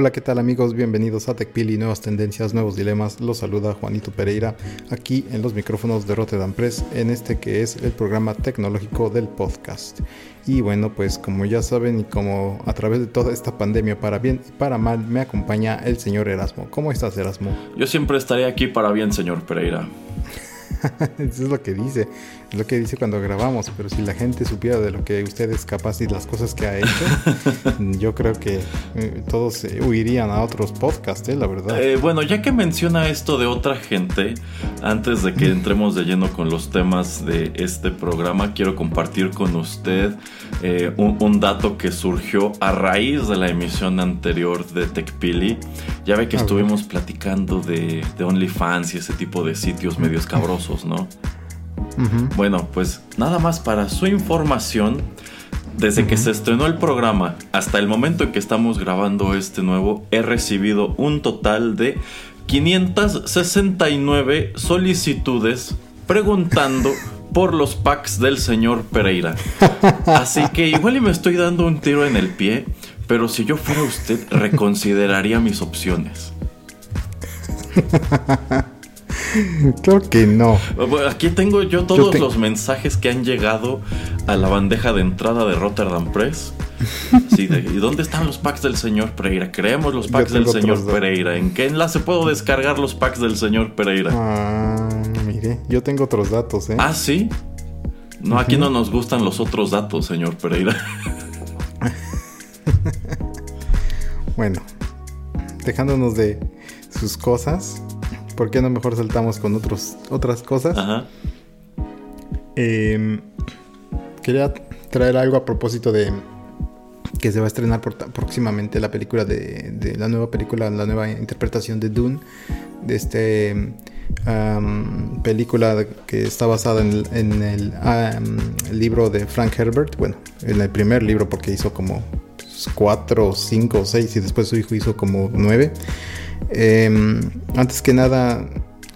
Hola, ¿qué tal amigos? Bienvenidos a TechPili, nuevas tendencias, nuevos dilemas. Los saluda Juanito Pereira aquí en los micrófonos de Rotterdam Press en este que es el programa tecnológico del podcast. Y bueno, pues como ya saben y como a través de toda esta pandemia para bien y para mal me acompaña el señor Erasmo. ¿Cómo estás Erasmo? Yo siempre estaré aquí para bien, señor Pereira. Eso es lo que dice, lo que dice cuando grabamos, pero si la gente supiera de lo que usted es capaz y las cosas que ha hecho, yo creo que eh, todos eh, huirían a otros podcasts, eh, la verdad. bueno, ya que menciona esto de otra gente, antes de que entremos de lleno con los temas de este programa, quiero compartir con usted un, dato que surgió a raíz de la emisión anterior de TechPili. Ya ve que estuvimos platicando de, de OnlyFans y ese tipo de sitios medios cabrosos, ¿no? Bueno, pues nada más para su información, desde que se estrenó el programa hasta el momento en que estamos grabando este nuevo, he recibido un total de 569 solicitudes preguntando por los packs del señor Pereira. Así que igual y me estoy dando un tiro en el pie, pero si yo fuera usted, reconsideraría mis opciones. Creo que no. Aquí tengo yo todos los mensajes que han llegado a la bandeja de entrada de Rotterdam Press. ¿Y dónde están los packs del señor Pereira? Creemos los packs del señor Pereira. ¿En qué enlace puedo descargar los packs del señor Pereira? Ah, mire, yo tengo otros datos, ¿eh? Ah, sí. No, aquí no nos gustan los otros datos, señor Pereira. bueno, dejándonos de sus cosas, ¿por qué no mejor saltamos con otros, otras cosas? Ajá. Em, quería traer algo a propósito de que se va a estrenar próximamente la película de, la nueva película, la nueva interpretación de Dune, de este película que está basada en, el libro de Frank Herbert, bueno, en el primer libro porque hizo como cuatro, cinco, seis y después su hijo hizo como nueve. Em, antes que nada,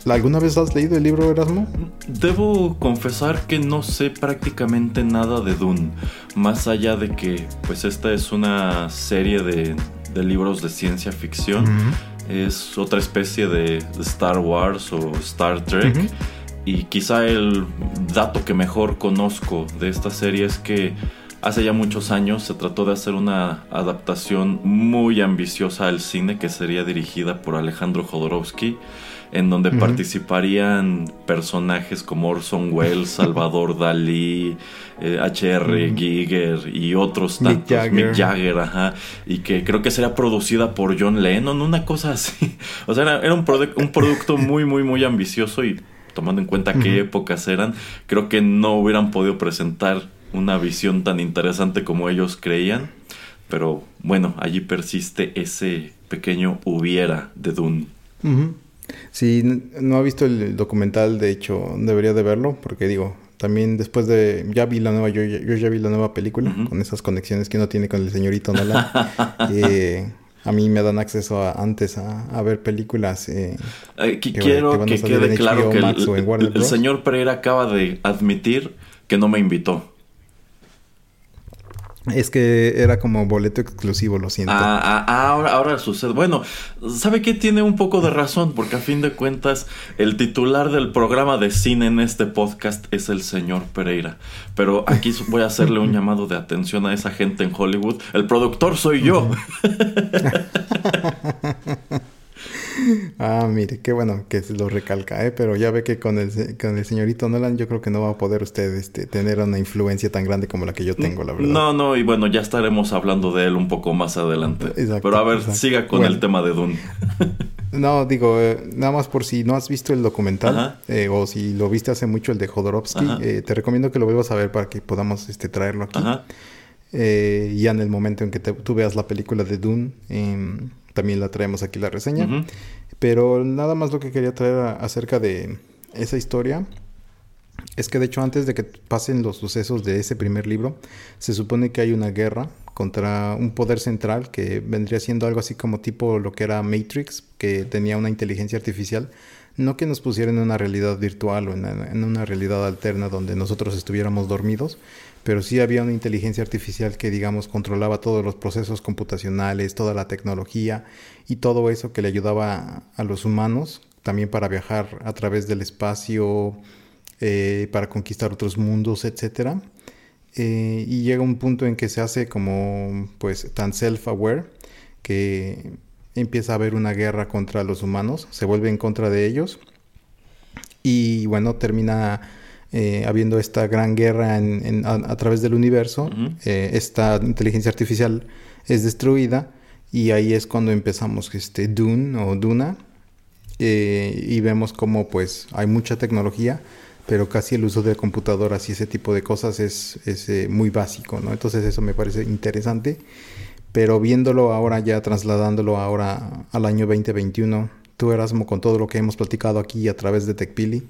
¿alguna vez has leído el libro Erasmo? Debo confesar que no sé prácticamente nada de Dune, más allá de que pues esta es una serie de, libros de ciencia ficción. Es otra especie de, Star Wars o Star Trek. Y quizá el dato que mejor conozco de esta serie es que Hace ya muchos años se trató de hacer una adaptación muy ambiciosa al cine que sería dirigida por Alejandro Jodorowsky, en donde participarían personajes como Orson Welles, Salvador Dalí, H.R. Giger y otros tantos, Mick Jagger, ajá, y que creo que sería producida por John Lennon, una cosa así. O sea, era, un, un producto muy, muy, muy ambicioso y tomando en cuenta qué épocas eran, creo que no hubieran podido presentar una visión tan interesante como ellos creían. Pero bueno, allí persiste ese pequeño hubiera de Dune. Si no ha visto el documental, de hecho, debería de verlo, porque digo, también después de, ya vi la nueva, yo, ya vi la nueva película, con esas conexiones que uno tiene con el señorito Nolan. eh, a mí me dan acceso antes a, ver películas. Eh, eh quiero que quede claro que el señor Pereira acaba de admitir que no me invitó. Es que era como boleto exclusivo, lo siento. Ah, ah, ah, ahora, ahora sucede. Bueno, ¿sabe qué? Tiene un poco de razón, porque a fin de cuentas, el titular del programa de cine en este podcast es el señor Pereira. Pero aquí voy a hacerle un llamado de atención a esa gente en Hollywood. El productor soy yo. ah, mire, qué bueno que se lo recalca, ¿eh? pero ya ve que con el, con el señorito Nolan yo creo que no va a poder usted este, tener una influencia tan grande como la que yo tengo, la verdad. No, no, y bueno, ya estaremos hablando de él un poco más adelante. Exacto, pero a ver, siga con el tema de Dune. no, digo, eh, nada más por si no has visto el documental eh, o si lo viste hace mucho el de Jodorowsky, eh, te recomiendo que lo vuelvas a ver para que podamos este, traerlo aquí. Ajá. ya en el momento en que tú veas la película de Dune, em, también la traemos aquí la reseña. Pero nada más lo que quería traer acerca de esa historia es que de hecho antes de que pasen los sucesos de ese primer libro, se supone que hay una guerra contra un poder central que vendría siendo algo así como tipo lo que era Matrix, que tenía una inteligencia artificial, no que nos pusiera en una realidad virtual o en una realidad alterna donde nosotros estuviéramos dormidos, pero sí había una inteligencia artificial que, digamos, controlaba todos los procesos computacionales, toda la tecnología y todo eso que le ayudaba a los humanos también para viajar a través del espacio, eh, para conquistar otros mundos, etc. Eh, y llega un punto en que se hace como, pues, tan self-aware que empieza a haber una guerra contra los humanos, se vuelve en contra de ellos y, bueno, termina eh, habiendo esta gran guerra a, través del universo, eh, esta inteligencia artificial es destruida y ahí es cuando empezamos este Dune o Duna eh, y vemos como pues hay mucha tecnología, pero casi el uso de computadoras y ese tipo de cosas es, muy básico, ¿no? Entonces eso me parece interesante, pero viéndolo ahora ya, trasladándolo ahora al año 2021, tú Erasmo, con todo lo que hemos platicado aquí a través de TechPili,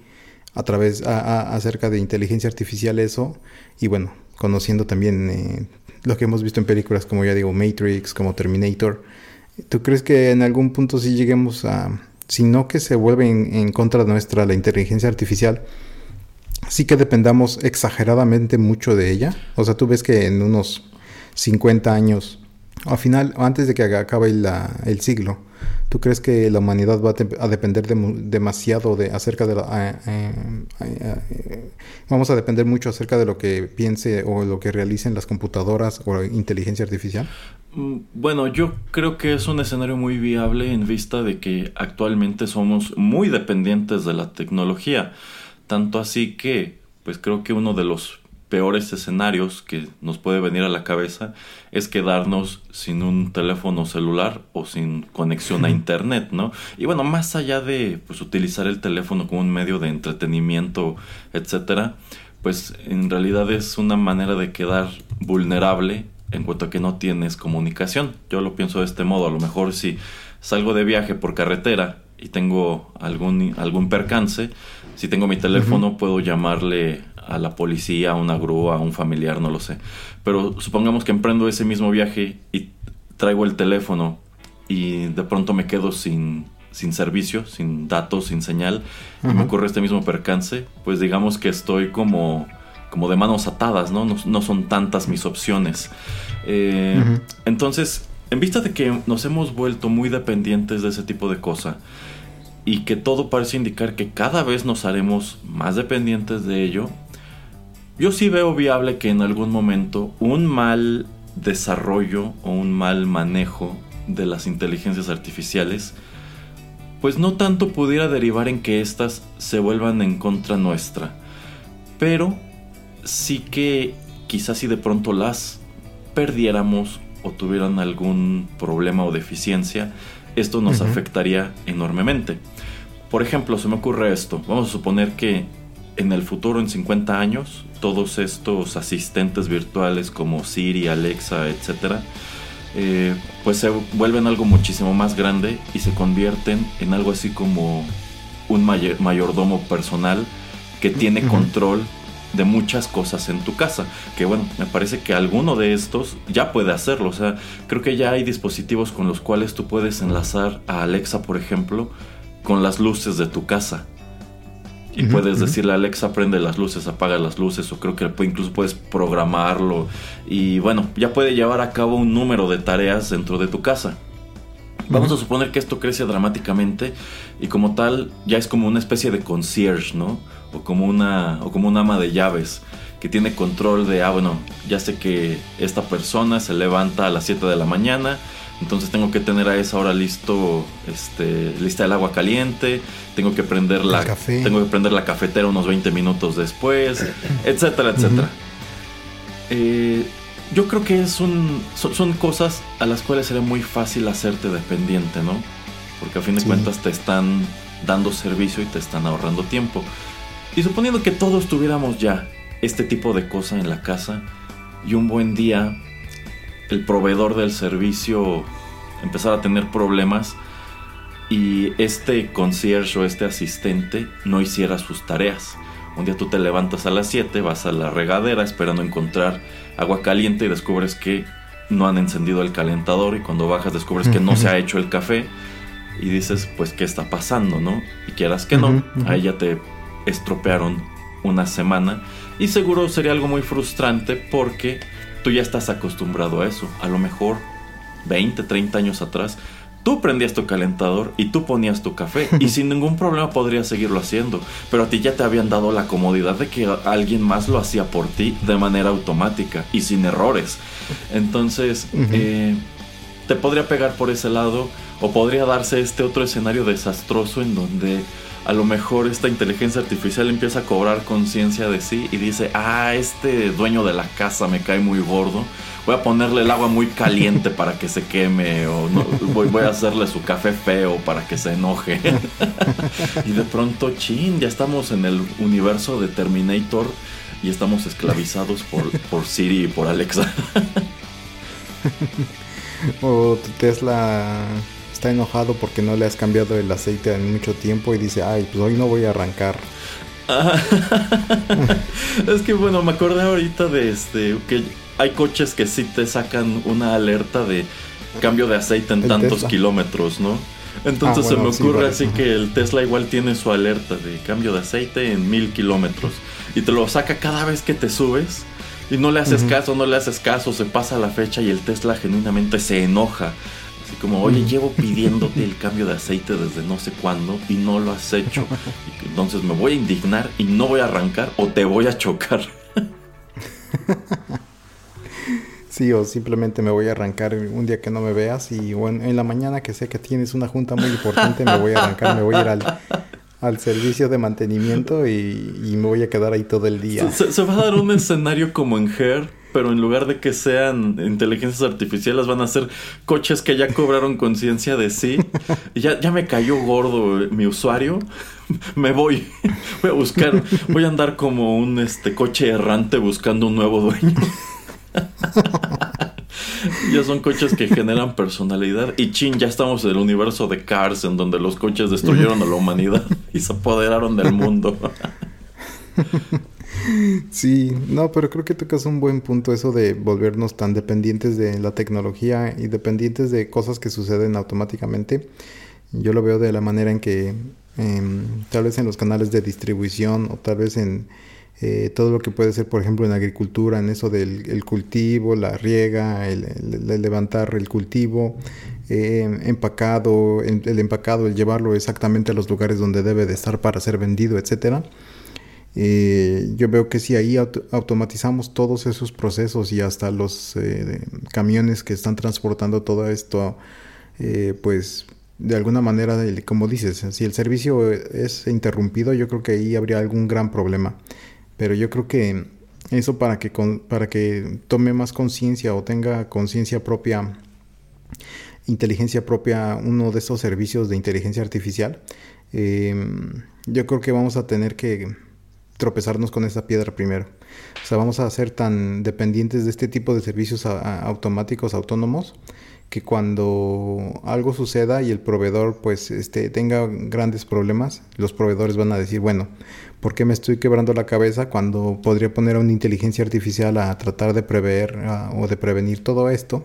a través acerca de inteligencia artificial eso y bueno conociendo también eh, lo que hemos visto en películas como ya digo Matrix como Terminator ¿tú crees que en algún punto sí lleguemos a si no que se vuelve en, en contra nuestra la inteligencia artificial sí que dependamos exageradamente mucho de ella o sea tú ves que en unos 50 años al final antes de que acabe el siglo ¿Tú crees que la humanidad va a, depender demasiado de acerca de la, vamos a depender mucho acerca de lo que piense o lo que realicen las computadoras o inteligencia artificial? Mm, bueno, yo creo que es un escenario muy viable en vista de que actualmente somos muy dependientes de la tecnología, tanto así que pues creo que uno de los peores escenarios que nos puede venir a la cabeza es quedarnos sin un teléfono celular o sin conexión a internet, ¿no? Y bueno, más allá de pues, utilizar el teléfono como un medio de entretenimiento, etcétera, pues en realidad es una manera de quedar vulnerable en cuanto a que no tienes comunicación. Yo lo pienso de este modo, a lo mejor si salgo de viaje por carretera y tengo algún, algún percance, si tengo mi teléfono puedo llamarle a la policía, a una grúa, a un familiar, no lo sé. Pero supongamos que emprendo ese mismo viaje y traigo el teléfono y de pronto me quedo sin, sin servicio, sin datos, sin señal, y me ocurre este mismo percance, pues digamos que estoy como, como de manos atadas, ¿no? No, son tantas mis opciones. Eh, entonces, en vista de que nos hemos vuelto muy dependientes de ese tipo de cosa, y que todo parece indicar que cada vez nos haremos más dependientes de ello, yo sí veo viable que en algún momento un mal desarrollo o un mal manejo de las inteligencias artificiales, pues no tanto pudiera derivar en que éstas se vuelvan en contra nuestra, pero sí que quizás si de pronto las perdiéramos o tuvieran algún problema o deficiencia, esto nos afectaría enormemente. Por ejemplo, se me ocurre esto, vamos a suponer que en el futuro, en 50 años, todos estos asistentes virtuales como Siri, Alexa, etc., eh, pues se vuelven algo muchísimo más grande y se convierten en algo así como un mayordomo personal que tiene control de muchas cosas en tu casa. Que bueno, me parece que alguno de estos ya puede hacerlo. O sea, creo que ya hay dispositivos con los cuales tú puedes enlazar a Alexa, por ejemplo, con las luces de tu casa. Y puedes decirle a Alexa, prende las luces, apaga las luces, o creo que incluso puedes programarlo. Y bueno, ya puede llevar a cabo un número de tareas dentro de tu casa. Vamos a suponer que esto crece dramáticamente y como tal ya es como una especie de concierge, ¿no? O como una, o como una ama de llaves que tiene control de, ah, bueno, ya sé que esta persona se levanta a las 7 de la mañana, Entonces tengo que tener a esa hora listo, este, lista el agua caliente, tengo que prender la, tengo que prender la cafetera unos 20 minutos después, etcétera, etcétera. Eh, yo creo que es un, son, cosas a las cuales sería muy fácil hacerte dependiente, ¿no? Porque a fin de cuentas te están dando servicio y te están ahorrando tiempo. Y suponiendo que todos tuviéramos ya este tipo de cosa en la casa y un buen día el proveedor del servicio empezara a tener problemas y este concierge o este asistente no hiciera sus tareas. Un día tú te levantas a las 7, vas a la regadera esperando encontrar agua caliente y descubres que no han encendido el calentador y cuando bajas descubres que no se ha hecho el café y dices, pues, ¿qué está pasando, no? Y quieras que no, ahí ya te estropearon una semana y seguro sería algo muy frustrante porque tú ya estás acostumbrado a eso. A lo mejor 20, 30 años atrás, tú prendías tu calentador y tú ponías tu café y sin ningún problema podrías seguirlo haciendo. Pero a ti ya te habían dado la comodidad de que alguien más lo hacía por ti de manera automática y sin errores. Entonces, eh, te podría pegar por ese lado o podría darse este otro escenario desastroso en donde a lo mejor esta inteligencia artificial empieza a cobrar conciencia de sí y dice, ah, este dueño de la casa me cae muy gordo, voy a ponerle el agua muy caliente para que se queme o voy, voy, a hacerle su café feo para que se enoje. y de pronto, chin, ya estamos en el universo de Terminator y estamos esclavizados por, por Siri y por Alexa. o tu Tesla está enojado porque no le has cambiado el aceite en mucho tiempo y dice, ay, pues hoy no voy a arrancar. es que bueno, me acordé ahorita de este que hay coches que sí te sacan una alerta de cambio de aceite en tantos kilómetros, ¿no? Entonces ah, se me ocurre así que el Tesla igual tiene su alerta de cambio de aceite en mil kilómetros y te lo saca cada vez que te subes y no le haces caso, no le haces caso, se pasa la fecha y el Tesla genuinamente se enoja como, oye, llevo pidiéndote el cambio de aceite desde no sé cuándo y no lo has hecho. Entonces me voy a indignar y no voy a arrancar o te voy a chocar. Sí, o simplemente me voy a arrancar un día que no me veas y bueno, en la mañana que sé que tienes una junta muy importante me voy a arrancar, me voy a ir al, servicio de mantenimiento y, me voy a quedar ahí todo el día. Se, se va a dar un escenario como en Her pero en lugar de que sean inteligencias artificiales, van a ser coches que ya cobraron conciencia de sí. Ya, ya me cayó gordo mi usuario. Me voy. Voy a buscar. Voy a andar como un este coche errante buscando un nuevo dueño. ya son coches que generan personalidad. Y chin, ya estamos en el universo de Cars, en donde los coches destruyeron a la humanidad y se apoderaron del mundo. Sí, no, pero creo que tocas un buen punto eso de volvernos tan dependientes de la tecnología y dependientes de cosas que suceden automáticamente. Yo lo veo de la manera en que em, tal vez en los canales de distribución o tal vez en eh, todo lo que puede ser, por ejemplo, en agricultura, en eso del cultivo, la riega, el, levantar el cultivo, eh, empacado, el, el, empacado, el llevarlo exactamente a los lugares donde debe de estar para ser vendido, etcétera eh, yo veo que si ahí automatizamos todos esos procesos y hasta los eh, camiones que están transportando todo esto, eh, pues de alguna manera, como dices, si el servicio es interrumpido, yo creo que ahí habría algún gran problema. Pero yo creo que eso para que, para que tome más conciencia o tenga conciencia propia, inteligencia propia, uno de estos servicios de inteligencia artificial, yo creo que vamos a tener que tropezarnos con esa piedra primero. O sea, vamos a ser tan dependientes de este tipo de servicios automáticos, autónomos, que cuando algo suceda y el proveedor pues este, tenga grandes problemas, los proveedores van a decir, bueno, ¿por qué me estoy quebrando la cabeza cuando podría poner a una inteligencia artificial a tratar de prever o de prevenir todo esto?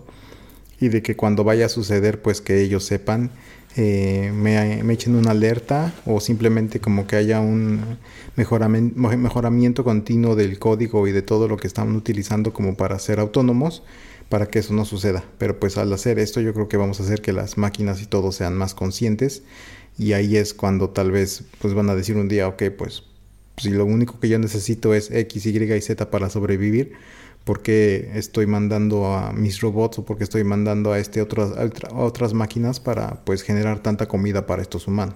Y de que cuando vaya a suceder pues que ellos sepan eh, me, echen una alerta o simplemente como que haya un mejoramiento, mejoramiento continuo del código y de todo lo que están utilizando como para ser autónomos para que eso no suceda. Pero pues al hacer esto yo creo que vamos a hacer que las máquinas y todo sean más conscientes y ahí es cuando tal vez pues van a decir un día, ok, pues si lo único que yo necesito es X, Y y Z para sobrevivir, ¿Por qué estoy mandando a mis robots o por qué estoy mandando a, este otras, a otras máquinas para pues generar tanta comida para estos humanos?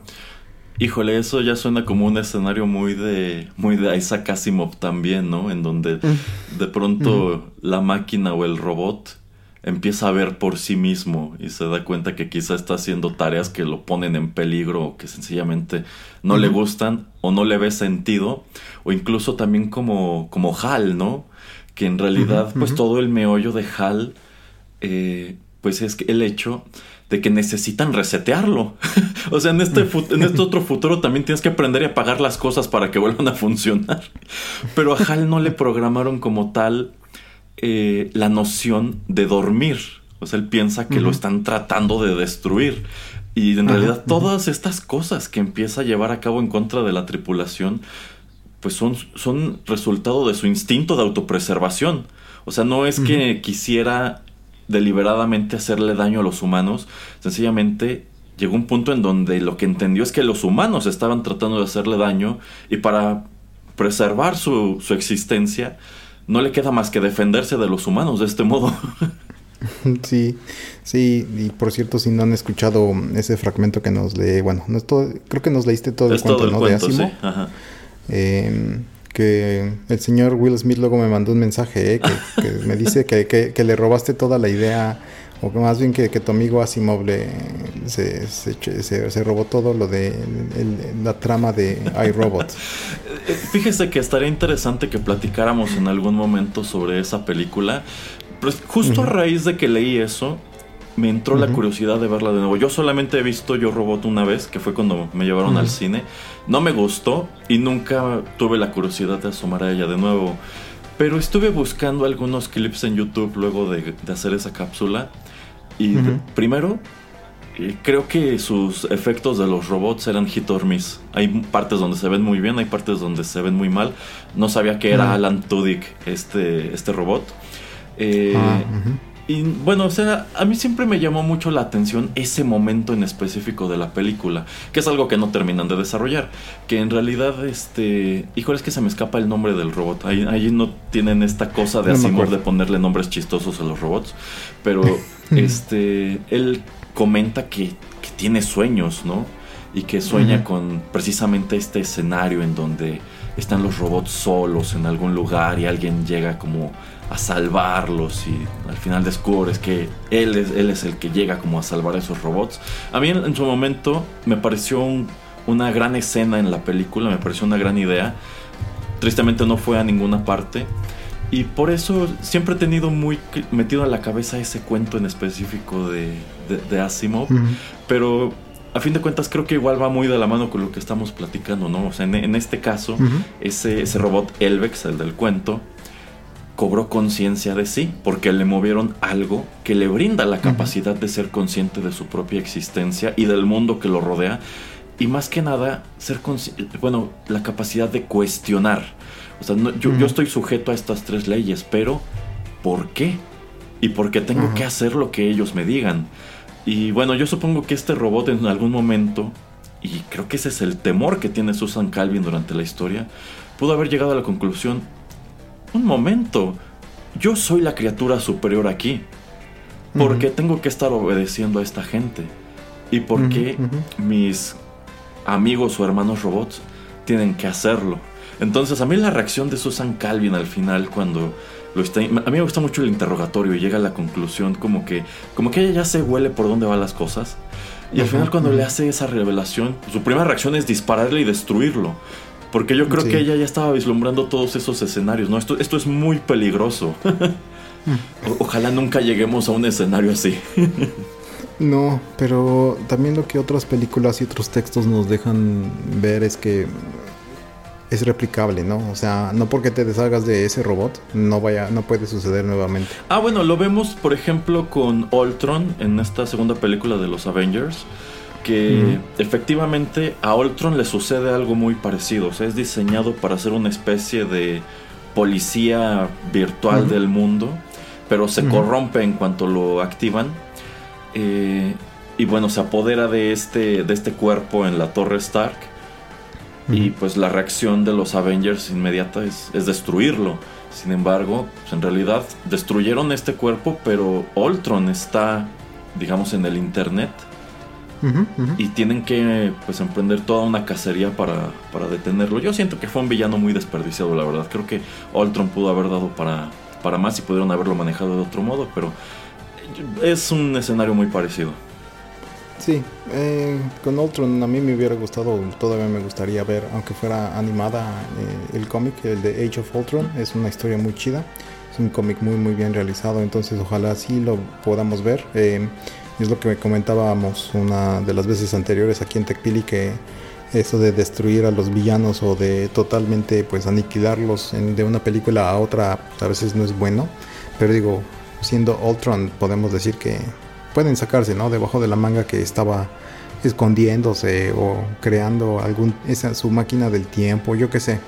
Híjole, eso ya suena como un escenario muy de muy de Isaac Asimov también, ¿no? En donde mm. de pronto la máquina o el robot empieza a ver por sí mismo y se da cuenta que quizá está haciendo tareas que lo ponen en peligro o que sencillamente no le gustan o no le ve sentido o incluso también como como Hal, ¿no? Que en realidad pues todo el meollo de Hal eh, pues es el hecho de que necesitan resetearlo. o sea, en este, en este otro futuro también tienes que aprender a apagar las cosas para que vuelvan a funcionar. Pero a Hal no le programaron como tal eh, la noción de dormir. O sea, él piensa que lo están tratando de destruir. Y en realidad todas estas cosas que empieza a llevar a cabo en contra de la tripulación, pues son, son resultado de su instinto de autopreservación. O sea, no es que quisiera deliberadamente hacerle daño a los humanos, sencillamente llegó un punto en donde lo que entendió es que los humanos estaban tratando de hacerle daño y para preservar su, su existencia, no le queda más que defenderse de los humanos de este modo. Sí, sí, y por cierto, si no han escuchado ese fragmento que nos lee, bueno, no es creo que nos leíste todo el cuento, ¿no? de Asimo. Em, que el señor Will Smith luego me mandó un mensaje, ¿eh? que, me dice que, le robaste toda la idea, o más bien que, tu amigo Asimov le, se, se, robó todo lo de la trama de iRobot. Eh, fíjese que estaría interesante que platicáramos en algún momento sobre esa película. Pues justo a raíz de que leí eso, me entró la curiosidad de verla de nuevo. Yo solamente he visto Yo Robot una vez, que fue cuando me llevaron al cine. No me gustó y nunca tuve la curiosidad de asomar a ella de nuevo. Pero estuve buscando algunos clips en YouTube luego de, hacer esa cápsula. Y primero, eh, creo que sus efectos de los robots eran hit or miss. Hay partes donde se ven muy bien, hay partes donde se ven muy mal. No sabía que era Alan Tudyk este, este robot. Eh, ah, y bueno, o sea, a mí siempre me llamó mucho la atención ese momento en específico de la película, que es algo que no terminan de desarrollar, que en realidad, este, híjole, es que se me escapa el nombre del robot, ahí, no tienen esta cosa de Asimov de ponerle nombres chistosos a los robots, pero este, él comenta que, que tiene sueños, ¿no? Y que sueña con precisamente este escenario en donde están los robots solos en algún lugar y alguien llega como a salvarlos y al final descubres que él es, él es el que llega como a salvar a esos robots. A mí en, su momento me pareció una gran escena en la película, me pareció una gran idea. Tristemente no fue a ninguna parte. Y por eso siempre he tenido muy metido a la cabeza ese cuento en específico de, de, Asimov. Pero a fin de cuentas creo que igual va muy de la mano con lo que estamos platicando, ¿no? O sea, en, este caso, ese, ese robot Elvex, el del cuento, cobró conciencia de sí, porque le movieron algo que le brinda la capacidad de ser consciente de su propia existencia y del mundo que lo rodea, y más que nada, ser bueno, la capacidad de cuestionar. O sea, yo, yo, estoy sujeto a estas tres leyes, pero ¿por qué? Y porque tengo que hacer lo que ellos me digan. Y bueno, yo supongo que este robot en algún momento, y creo que ese es el temor que tiene Susan Calvin durante la historia, pudo haber llegado a la conclusión, un momento, yo soy la criatura superior aquí. ¿Por qué tengo que estar obedeciendo a esta gente? ¿Y por qué mis amigos o hermanos robots tienen que hacerlo? Entonces a mí la reacción de Susan Calvin al final cuando lo está... A mí me gusta mucho el interrogatorio y llega a la conclusión como que, como que ella ya se huele por dónde van las cosas. Y al final cuando le hace esa revelación, su primera reacción es dispararle y destruirlo. Porque yo creo que ella ya estaba vislumbrando todos esos escenarios, ¿no? Esto, esto es muy peligroso. ojalá nunca lleguemos a un escenario así. no, pero también lo que otras películas y otros textos nos dejan ver es que es replicable, ¿no? O sea, no porque te deshagas de ese robot, no vaya, no puede suceder nuevamente. Ah, bueno, lo vemos, por ejemplo, con Ultron en esta segunda película de los Avengers que efectivamente a Ultron le sucede algo muy parecido. O sea, es diseñado para ser una especie de policía virtual del mundo, pero se corrompe en cuanto lo activan. Eh, y bueno, se apodera de este, de este cuerpo en la torre Stark. Y pues la reacción de los Avengers inmediata es, destruirlo. Sin embargo, pues, en realidad destruyeron este cuerpo, pero Ultron está, digamos, en el Internet. Y tienen que pues emprender toda una cacería para, para, detenerlo. Yo siento que fue un villano muy desperdiciado, la verdad. Creo que Ultron pudo haber dado para, para más y pudieron haberlo manejado de otro modo, pero es un escenario muy parecido. Sí, eh, con Ultron a mí me hubiera gustado, todavía me gustaría ver, aunque fuera animada eh, el cómic, el de Age of Ultron, es una historia muy chida, es un cómic muy muy bien realizado, entonces ojalá sí lo podamos ver. Eh, es lo que comentábamos una de las veces anteriores aquí en TechPili que eso de destruir a los villanos o de totalmente pues aniquilarlos de una película a otra a veces no es bueno, pero digo, siendo Ultron podemos decir que pueden sacarse, ¿no? Debajo de la manga que estaba escondiéndose o creando algún esa su máquina del tiempo, yo qué sé.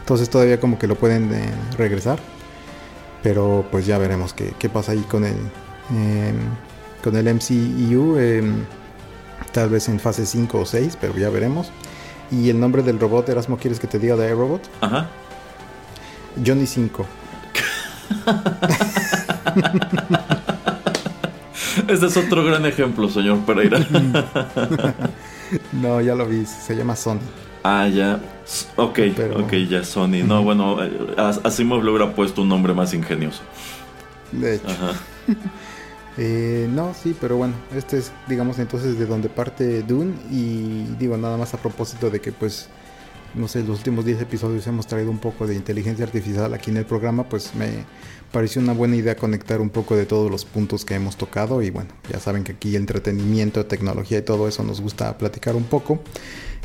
Entonces todavía como que lo pueden eh, regresar. Pero pues ya veremos qué, qué pasa ahí con em, con el MCU em, tal vez en fase 5 o 6, pero ya veremos. Y el nombre del robot, Erasmo, ¿quieres que te diga de robot? Ajá. Johnny 5. Este es otro gran ejemplo, señor Pereira. no, ya lo vi, se llama Sony. Ah, ya. Ok, ok, ya Sony. No, bueno, eh, así me hubiera puesto un nombre más ingenioso. De hecho. Ajá. Eh, no, sí, pero bueno, este es, digamos, entonces de donde parte Dune. Y digo, nada más a propósito de que, pues, no sé, los últimos 10 episodios hemos traído un poco de inteligencia artificial aquí en el programa, pues me pareció una buena idea conectar un poco de todos los puntos que hemos tocado. Y bueno, ya saben que aquí entretenimiento, tecnología y todo eso nos gusta platicar un poco.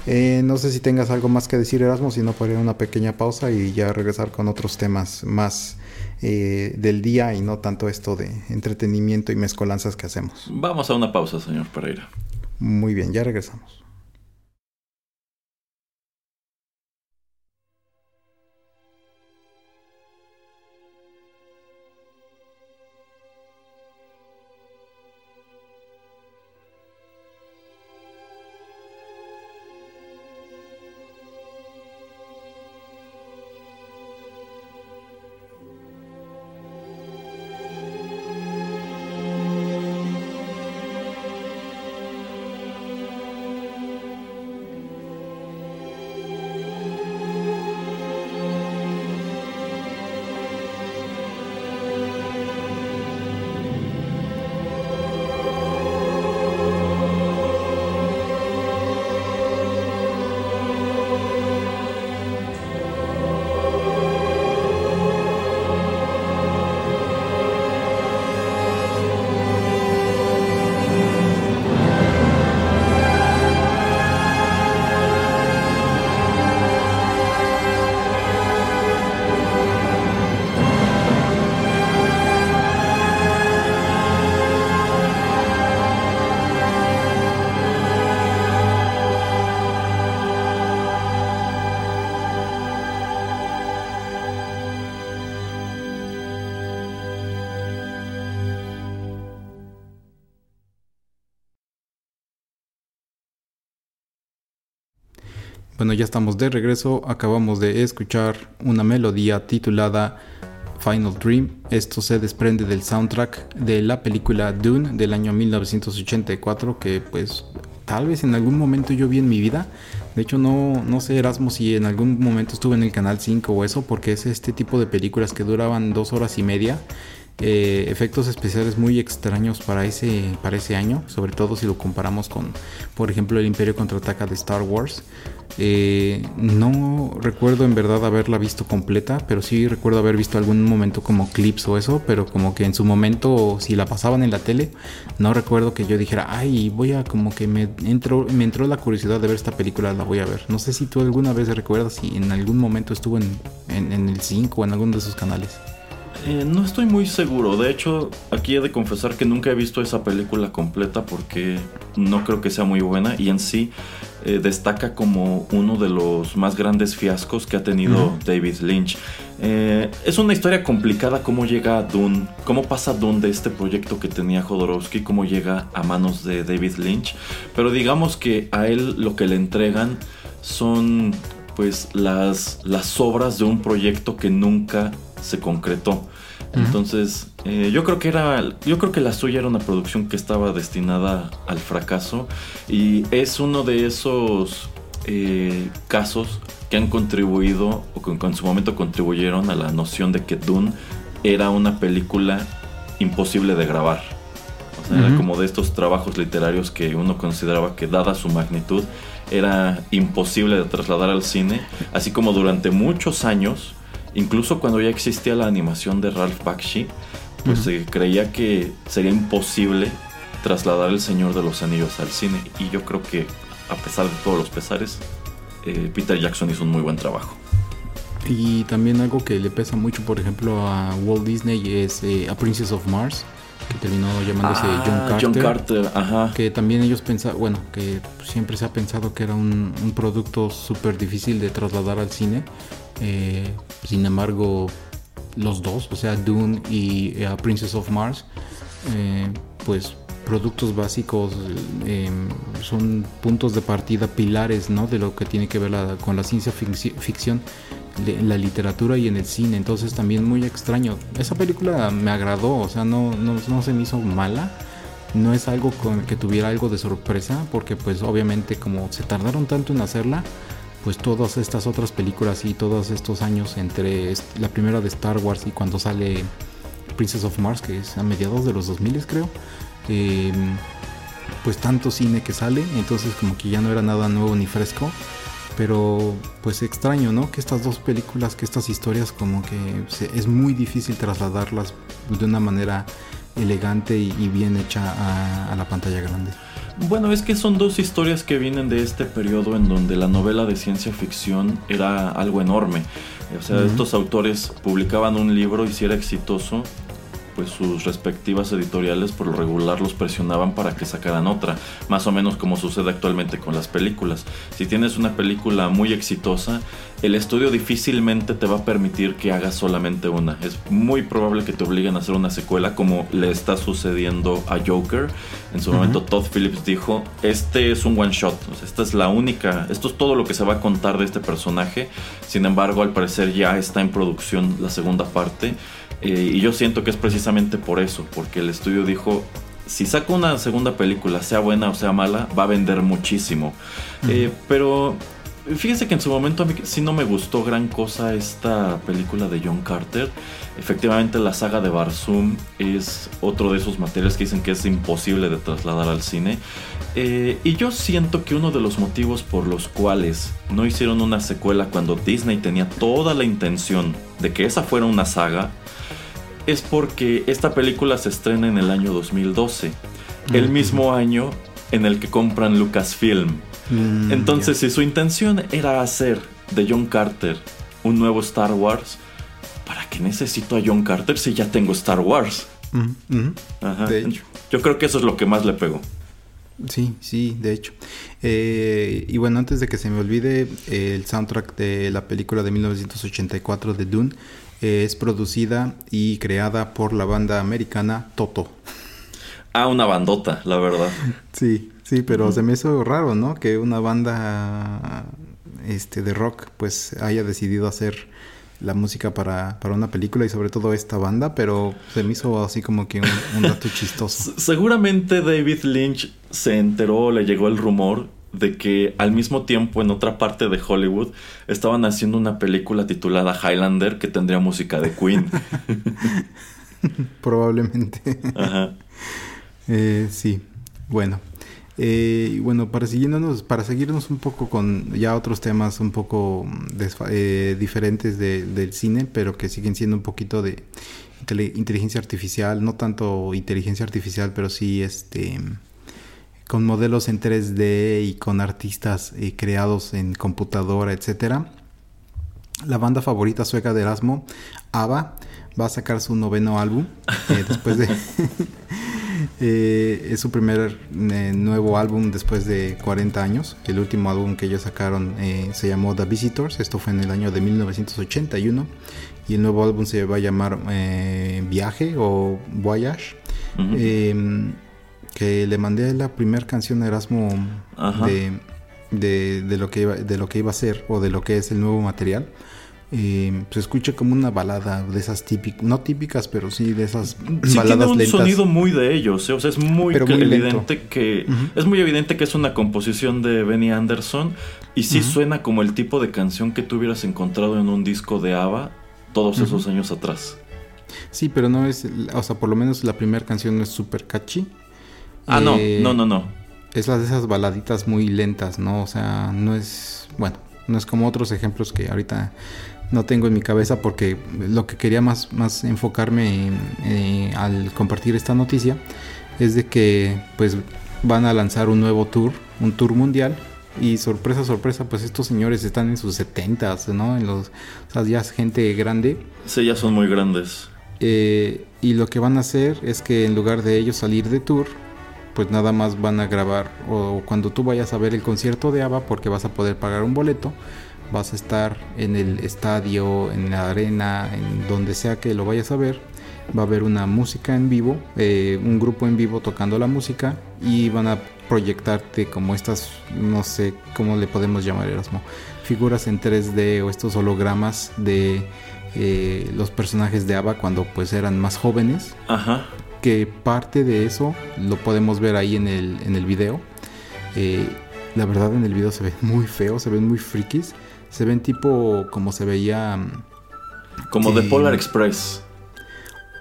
Eh, no sé si tengas algo más que decir, Erasmo, si no, podría una pequeña pausa y ya regresar con otros temas más eh, del día y no tanto esto de entretenimiento y mezcolanzas que hacemos. Vamos a una pausa, señor Pereira. Muy bien, ya regresamos. Bueno, ya estamos de regreso. Acabamos de escuchar una melodía titulada Final Dream. Esto se desprende del soundtrack de la película Dune del año 1984 que pues tal vez en algún momento yo vi en mi vida. De hecho no, no sé Erasmo si en algún momento estuve en el canal 5 o eso porque es este tipo de películas que duraban dos horas y media. Eh, efectos especiales muy extraños para ese, para ese año, sobre todo si lo comparamos con, por ejemplo, el Imperio contraataca de Star Wars. Eh, no recuerdo en verdad haberla visto completa, pero sí recuerdo haber visto algún momento como clips o eso, pero como que en su momento, si la pasaban en la tele, no recuerdo que yo dijera, ay, voy a como que me entró, me entró la curiosidad de ver esta película, la voy a ver. No sé si tú alguna vez recuerdas si en algún momento estuvo en, en el 5 o en alguno de sus canales. Eh, no estoy muy seguro. De hecho, aquí he de confesar que nunca he visto esa película completa porque no creo que sea muy buena y en sí eh, destaca como uno de los más grandes fiascos que ha tenido David Lynch. Eh, es una historia complicada cómo llega a Dune, cómo pasa Dune de este proyecto que tenía Jodorowsky, cómo llega a manos de David Lynch. Pero digamos que a él lo que le entregan son pues las, las obras de un proyecto que nunca se concretó. Entonces, eh, yo creo que era, yo creo que la suya era una producción que estaba destinada al fracaso y es uno de esos eh, casos que han contribuido o que en su momento contribuyeron a la noción de que Dune era una película imposible de grabar. O sea, era como de estos trabajos literarios que uno consideraba que dada su magnitud era imposible de trasladar al cine, así como durante muchos años, incluso cuando ya existía la animación de Ralph Bakshi, pues se creía que sería imposible trasladar El Señor de los Anillos al cine y yo creo que a pesar de todos los pesares, eh, Peter Jackson hizo un muy buen trabajo. Y también algo que le pesa mucho, por ejemplo, a Walt Disney es eh, A Princess of Mars, que terminó llamándose Ah, John Carter. John Carter, ajá. Que también ellos pensaban, bueno, que siempre se ha pensado que era un, un producto súper difícil de trasladar al cine. Eh, sin embargo, los dos, o sea, Dune y eh, Princess of Mars, eh, pues productos básicos eh, son puntos de partida, pilares, ¿no? De lo que tiene que ver la- con la ciencia ficci- ficción, en la literatura y en el cine. Entonces también muy extraño. Esa película me agradó, o sea, no, no, no se me hizo mala. No es algo con que tuviera algo de sorpresa, porque pues obviamente como se tardaron tanto en hacerla, pues todas estas otras películas y todos estos años entre la primera de Star Wars y cuando sale Princess of Mars, que es a mediados de los 2000 creo, eh, pues tanto cine que sale, entonces como que ya no era nada nuevo ni fresco, pero pues extraño, ¿no? Que estas dos películas, que estas historias como que se- es muy difícil trasladarlas de una manera elegante y, bien hecha a la pantalla grande. Bueno, es que son dos historias que vienen de este periodo en donde la novela de ciencia ficción era algo enorme. O sea, estos autores publicaban un libro y si era exitoso, pues sus respectivas editoriales por lo regular los presionaban para que sacaran otra, más o menos como sucede actualmente con las películas. Si tienes una película muy exitosa, el estudio difícilmente te va a permitir que hagas solamente una. Es muy probable que te obliguen a hacer una secuela como le está sucediendo a Joker. En su momento Todd Phillips dijo, este es un one shot, o sea, esta es la única, esto es todo lo que se va a contar de este personaje. Sin embargo, al parecer ya está en producción la segunda parte. Eh, y yo siento que es precisamente por eso, porque el estudio dijo, si saco una segunda película, sea buena o sea mala, va a vender muchísimo. Eh, pero fíjense que en su momento a mí sí no me gustó gran cosa esta película de John Carter. Efectivamente la saga de Barsum es otro de esos materiales que dicen que es imposible de trasladar al cine. Eh, y yo siento que uno de los motivos por los cuales no hicieron una secuela cuando Disney tenía toda la intención de que esa fuera una saga es porque esta película se estrena en el año 2012, el Ujú. mismo año en el que compran Lucasfilm. Mm, Entonces, si su intención era hacer de John Carter un nuevo Star Wars, ¿para qué necesito a John Carter si ya tengo Star Wars? Ajá. Hecho. Yo creo que eso es lo que más le pegó. Sí, sí, de hecho. Eh, y bueno, antes de que se me olvide, eh, el soundtrack de la película de 1984 de Dune eh, es producida y creada por la banda americana Toto. Ah, una bandota, la verdad. Sí, sí, pero se me hizo raro, ¿no? Que una banda este, de rock pues haya decidido hacer la música para, para una película y sobre todo esta banda, pero se me hizo así como que un, un dato chistoso. Seguramente David Lynch se enteró, le llegó el rumor de que al mismo tiempo en otra parte de Hollywood estaban haciendo una película titulada Highlander que tendría música de Queen. Probablemente. Ajá. Eh, sí, bueno. Eh, y bueno, para seguirnos, para seguirnos un poco con ya otros temas un poco desfa- eh, diferentes de- del cine, pero que siguen siendo un poquito de inteligencia artificial, no tanto inteligencia artificial, pero sí este con modelos en 3D y con artistas eh, creados en computadora, etcétera. La banda favorita sueca de Erasmo, ABBA, va a sacar su noveno álbum después de Eh, es su primer eh, nuevo álbum después de 40 años. El último álbum que ellos sacaron eh, se llamó The Visitors. Esto fue en el año de 1981. Y el nuevo álbum se va a llamar Viaje o Voyage. Eh, que le mandé la primera canción a Erasmo de, de lo que iba, de lo que iba a ser o de lo que es el nuevo material. Eh, se escucha como una balada de esas típicas, no típicas, pero sí de esas sí, baladas tiene un lentas. sonido muy de ellos, ¿eh? o sea, es muy, Pero muy evidente que es muy evidente que es una composición de Benny Anderson y sí suena como el tipo de canción que tú hubieras encontrado en un disco de ABBA todos esos años atrás. Sí, pero no es, o sea, por lo menos la primera canción no es súper catchy. Ah, no, Eh, no, no, no. Es las de esas baladitas muy lentas, ¿no? O sea, no es, bueno, no es como otros ejemplos que ahorita no tengo en mi cabeza porque lo que quería más, más enfocarme en, eh, al compartir esta noticia es de que pues van a lanzar un nuevo tour, un tour mundial y sorpresa, sorpresa, pues estos señores están en sus setentas, ¿no? En los, o sea, ya es gente grande Sí, ya son muy grandes. eh, y lo que van a hacer es que en lugar de ellos salir de tour, pues nada más van a grabar. O cuando tú vayas a ver el concierto de ABBA, porque vas a poder pagar un boleto, vas a estar en el estadio, en la arena, en donde sea que lo vayas a ver. Va a haber una música en vivo, eh, un grupo en vivo tocando la música y van a proyectarte como estas, no sé cómo le podemos llamar, Erasmo, figuras en 3D o estos hologramas de eh, los personajes de ABBA cuando pues eran más jóvenes Ajá. que parte de eso lo podemos ver ahí en el, en el video. Eh, la verdad en el video se ven muy feos, se ven muy frikis. Se ven tipo como se veía... mm, Como de. Polar Express.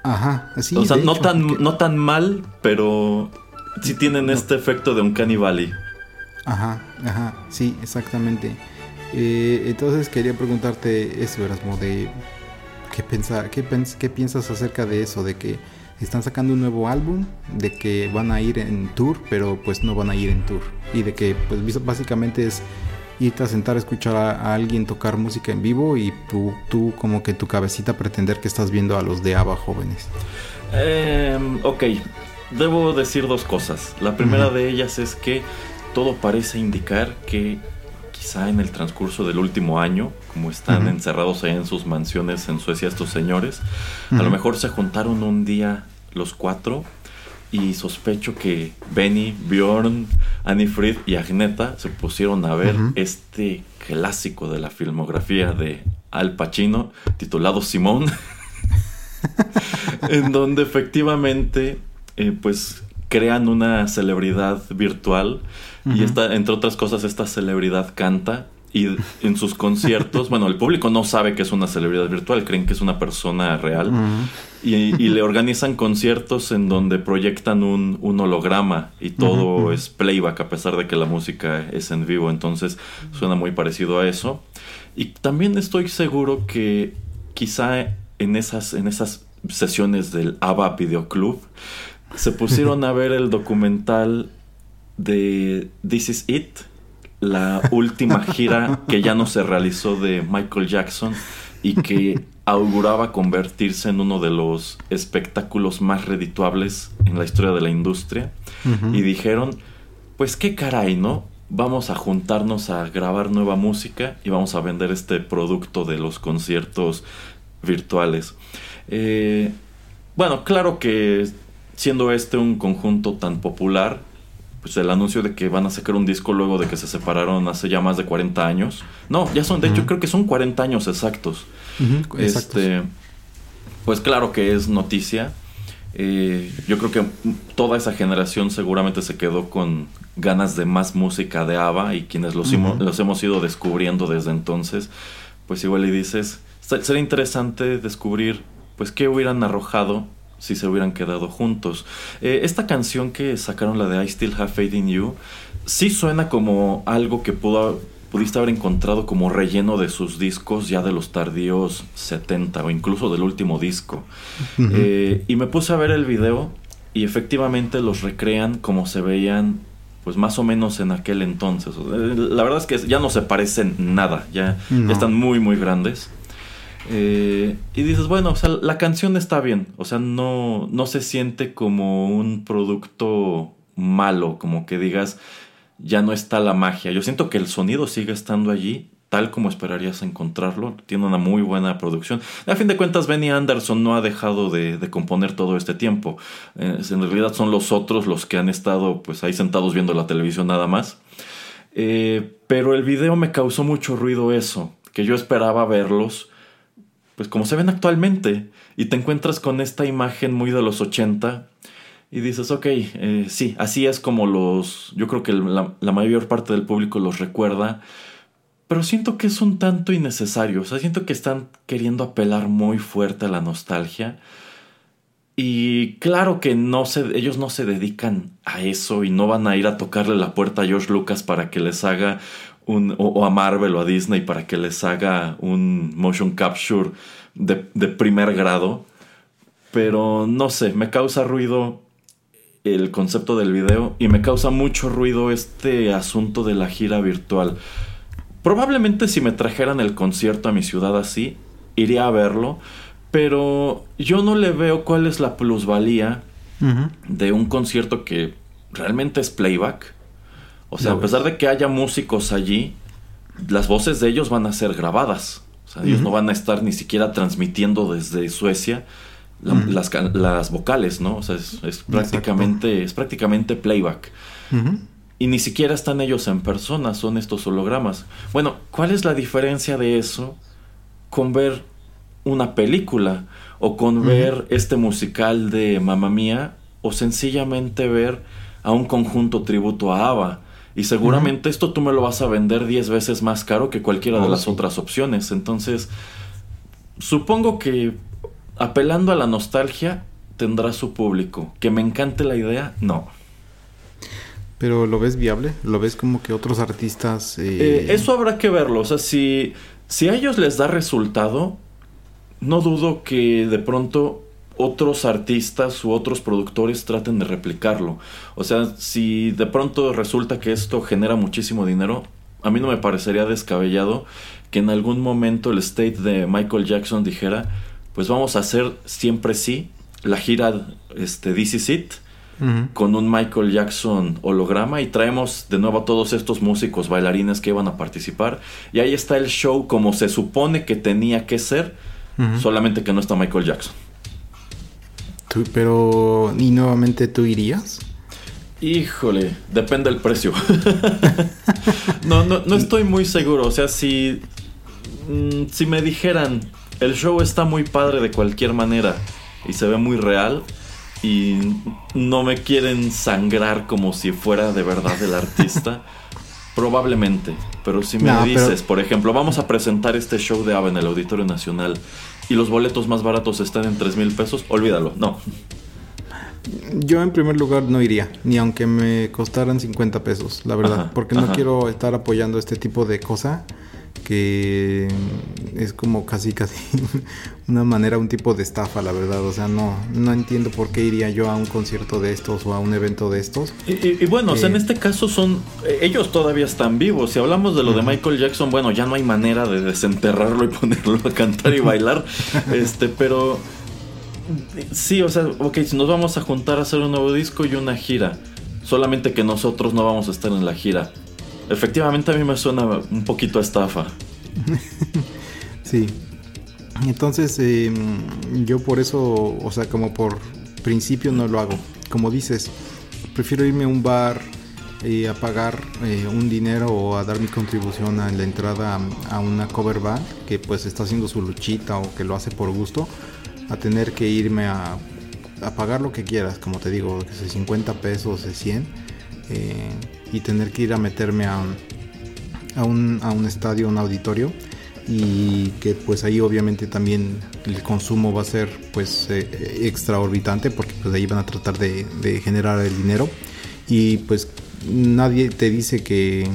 Ajá, así. o sea, no, hecho, tan, porque- no tan mal, pero sí tienen No. este efecto de un Valley. Ajá, ajá, sí, exactamente. Eh, entonces quería preguntarte eso, Erasmo, de qué, pensa, qué, pens- qué piensas acerca de eso, de que están sacando un nuevo álbum, de que van a ir en tour, pero pues no van a ir en tour. Y de que pues básicamente es irte a sentar a escuchar a, a alguien tocar música en vivo y tú, tú como que tu cabecita pretender que estás viendo a los de ABBA jóvenes. Em, ok, debo decir dos cosas. La primera de ellas es que todo parece indicar que quizá en el transcurso del último año, como están encerrados ahí en sus mansiones en Suecia estos señores, a lo mejor se juntaron un día los cuatro y sospecho que Benny, Bjorn, Anifrid y Agneta se pusieron a ver este clásico de la filmografía de Al Pacino titulado Simón en donde efectivamente eh, pues crean una celebridad virtual y esta, entre otras cosas esta celebridad canta y en sus conciertos, bueno, el público no sabe que es una celebridad virtual, creen que es una persona real y, y le organizan conciertos en donde proyectan un, un holograma y todo es playback a pesar de que la música es en vivo, entonces suena muy parecido a eso. Y también estoy seguro que quizá en esas, en esas sesiones del ABBA Videoclub se pusieron a ver el documental de This Is It, la última gira que ya no se realizó de Michael Jackson y que auguraba convertirse en uno de los espectáculos más redituables en la historia de la industria. Y dijeron, pues qué caray, ¿no? Vamos a juntarnos a grabar nueva música y vamos a vender este producto de los conciertos virtuales. Eh, bueno, claro que siendo este un conjunto tan popular, pues el anuncio de que van a sacar un disco luego de que se separaron hace ya más de 40 años. No, ya son, de hecho creo que son 40 años exactos. Este, pues claro que es noticia. Eh, yo creo que toda esa generación seguramente se quedó con ganas de más música de ABBA y quienes los, hemos ido descubriendo desde entonces, pues igual y dices, "Se- sería interesante descubrir pues qué hubieran arrojado si se hubieran quedado juntos. Eh, esta canción que sacaron, la de I Still Have Faith in You, sí suena como algo que pudo, pudiste haber encontrado como relleno de sus discos ya de los tardíos 70 o incluso del último disco. Eh, y me puse a ver el video y efectivamente los recrean como se veían pues más o menos en aquel entonces. La verdad es que ya no se parecen nada, ya, están muy muy grandes. Eh, y dices, bueno, o sea, la canción está bien, o sea, no, no se siente como un producto malo, como que digas, ya no está la magia. Yo siento que el sonido sigue estando allí, tal como esperarías encontrarlo. Tiene una muy buena producción. A fin de cuentas, Benny Anderson no ha dejado de, de componer todo este tiempo. Eh, en realidad son los otros los que han estado pues ahí sentados viendo la televisión nada más. Eh, pero el video me causó mucho ruido eso, que yo esperaba verlos pues como se ven actualmente. Y te encuentras con esta imagen muy de los 80 y dices, ok, eh, sí, así es como los, yo creo que la, mayor parte del público los recuerda, pero siento que es un tanto innecesario, o sea, siento que están queriendo apelar muy fuerte a la nostalgia. Y claro que no se, ellos no se dedican a eso y no van a ir a tocarle la puerta a George Lucas para que les haga un, o, a Marvel o a Disney para que les haga un motion capture de, de primer grado. Pero no sé, me causa ruido el concepto del video y me causa mucho ruido este asunto de la gira virtual. Probablemente si me trajeran el concierto a mi ciudad así, iría a verlo, pero yo no le veo cuál es la plusvalía de un concierto que realmente es playback. O sea, a pesar de que haya músicos allí, las voces de ellos van a ser grabadas. O sea, ellos no van a estar ni siquiera transmitiendo desde Suecia las, las, vocales, ¿no? O sea, es, prácticamente, es prácticamente playback. Y ni siquiera están ellos en persona, son estos hologramas. Bueno, ¿cuál es la diferencia de eso con ver una película o con ver este musical de Mamma Mía o sencillamente ver a un conjunto tributo a ABBA. Y seguramente esto tú me lo vas a vender 10 veces más caro que cualquiera de oh, las otras opciones. Entonces, supongo que apelando a la nostalgia tendrá su público. Que me encante la idea, no. Pero ¿lo ves viable? ¿Lo ves como que otros artistas... Eh, eh, eso habrá que verlo. O sea, si, si a ellos les da resultado, no dudo que de pronto otros artistas u otros productores traten de replicarlo. O sea, si de pronto resulta que esto genera muchísimo dinero, a mí no me parecería descabellado que en algún momento el state de Michael Jackson dijera, pues vamos a hacer siempre sí la gira este, This Is It con un Michael Jackson holograma y traemos de nuevo a todos estos músicos, bailarines que iban a participar y ahí está el show como se supone que tenía que ser solamente que no está Michael Jackson. Pero, ¿y nuevamente tú irías? Híjole, depende del precio. no, no, no estoy muy seguro. O sea, si, mm, si me dijeran, el show está muy padre de cualquier manera y se ve muy real y no me quieren sangrar como si fuera de verdad el artista, Probablemente, pero si me dices, por ejemplo, vamos a presentar este show de AVE en el Auditorio Nacional y los boletos más baratos están en 3 mil pesos, olvídalo, no. Yo en primer lugar no iría, ni aunque me costaran 50 pesos, la verdad, porque no quiero estar apoyando este tipo de cosa que es como casi casi una manera, un tipo de estafa, la verdad. O sea, no, no entiendo por qué iría yo a un concierto de estos o a un evento de estos. Y, bueno, en eh, este caso son, eh, ellos todavía están vivos. Si hablamos de lo de Michael Jackson, bueno, ya no hay manera de desenterrarlo y ponerlo a cantar y bailar. este, pero sí, o sea, ok, si nos vamos a juntar a hacer un nuevo disco y una gira. Solamente que nosotros no vamos a estar en la gira. Efectivamente a mí me suena un poquito a estafa. sí. Entonces em, yo por eso, o sea, como por principio no lo hago. Como dices, prefiero irme a un bar y a pagar eh, un dinero o a dar mi contribución a la entrada a, una cover band que pues está haciendo su luchita o que lo hace por gusto a tener que irme a, pagar lo que quieras, como te digo, que sea 50 pesos, 100 eh, y tener que ir a meterme a, a, un, a un estadio, un auditorio y que pues ahí obviamente también el consumo va a ser pues eh, extraorbitante porque pues ahí van a tratar de, generar el dinero. Y pues nadie te dice que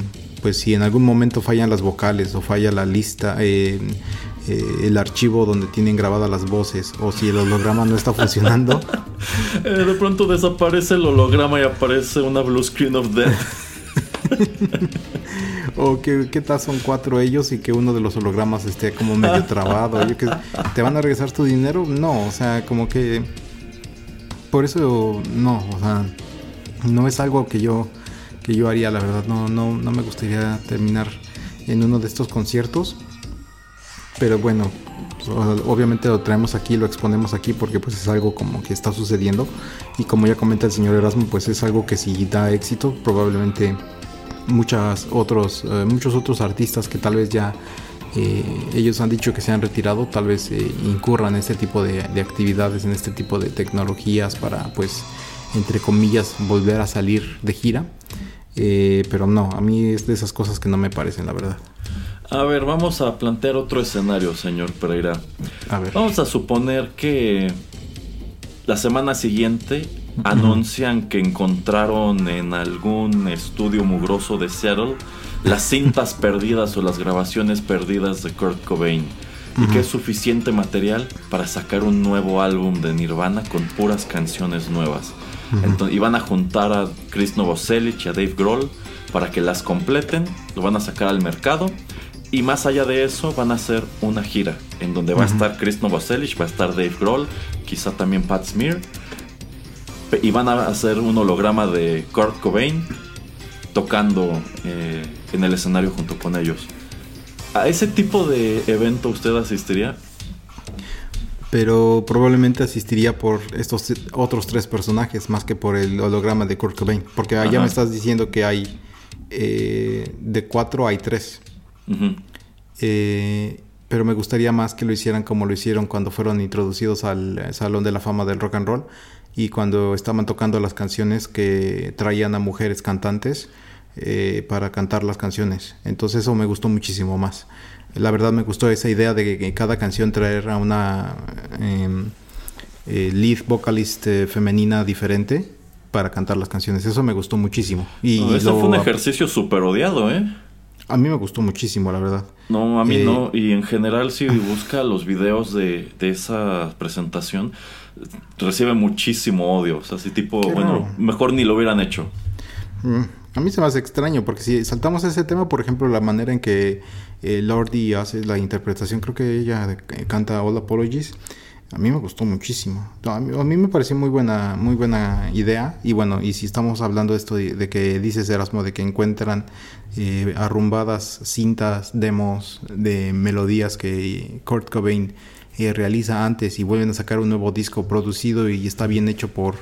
pues si en algún momento fallan las vocales o falla la lista eh, eh, el archivo donde tienen grabadas las voces o si el holograma no está funcionando. Eh, de pronto desaparece el holograma y aparece una blue screen of death. o que qué tal son cuatro ellos y que uno de los hologramas esté como medio trabado. que, ¿Te van a regresar tu dinero? No, o sea, como que... Por eso no, o sea, no es algo que yo, que yo haría, la verdad. No, no, no me gustaría terminar en uno de estos conciertos pero bueno, obviamente lo traemos aquí, lo exponemos aquí porque pues es algo como que está sucediendo y como ya comenta el señor Erasmo, pues es algo que si da éxito, probablemente muchas otros, eh, muchos otros artistas que tal vez ya eh, ellos han dicho que se han retirado, tal vez eh, incurran en este tipo de, actividades, en este tipo de tecnologías para, pues, entre comillas, volver a salir de gira. Eh, pero no, a mí es de esas cosas que no me parecen, la verdad. A ver, vamos a plantear otro escenario, señor Pereira. A ver. Vamos a suponer que la semana siguiente anuncian que encontraron en algún estudio mugroso de Seattle las cintas perdidas o las grabaciones perdidas de Kurt Cobain y que es suficiente material para sacar un nuevo álbum de Nirvana con puras canciones nuevas. Entonces, y van a juntar a Chris Novoselic y a Dave Grohl para que las completen, lo van a sacar al mercado y más allá de eso van a hacer una gira en donde va a estar Chris Novoselic, va a estar Dave Grohl, quizá también Pat Smear y van a hacer un holograma de Kurt Cobain tocando eh, en el escenario junto con ellos. ¿A ese tipo de evento usted asistiría? Pero probablemente asistiría por estos otros tres personajes más que por el holograma de Kurt Cobain. Porque allá me estás diciendo que hay eh, de cuatro hay tres. Eh, pero me gustaría más que lo hicieran como lo hicieron cuando fueron introducidos al Salón de la Fama del Rock and Roll y cuando estaban tocando las canciones que traían a mujeres cantantes eh, para cantar las canciones. Entonces eso me gustó muchísimo más. La verdad me gustó esa idea de que cada canción traer a una em, eh, lead vocalist eh, femenina diferente para cantar las canciones. Eso me gustó muchísimo. Y eso fue un ejercicio súper odiado, ¿eh? A mí me gustó muchísimo, la verdad. No, a mí no. Y en general, si busca los videos de, de esa presentación, recibe muchísimo odio. O sea, así tipo, bueno, mejor ni lo hubieran hecho. Mm, a mí se me hace extraño, porque si saltamos ese tema, por ejemplo, la manera en que eh, Lordi hace la interpretación, creo que ella canta All Apologies. A mí me gustó muchísimo. A mí, me pareció muy buena, muy buena idea. Y bueno, y si estamos hablando de esto de, que dices Erasmo, de que encuentran eh, arrumbadas cintas, demos de melodías que Kurt Cobain eh, realiza antes y vuelven a sacar un nuevo disco producido y está bien hecho por,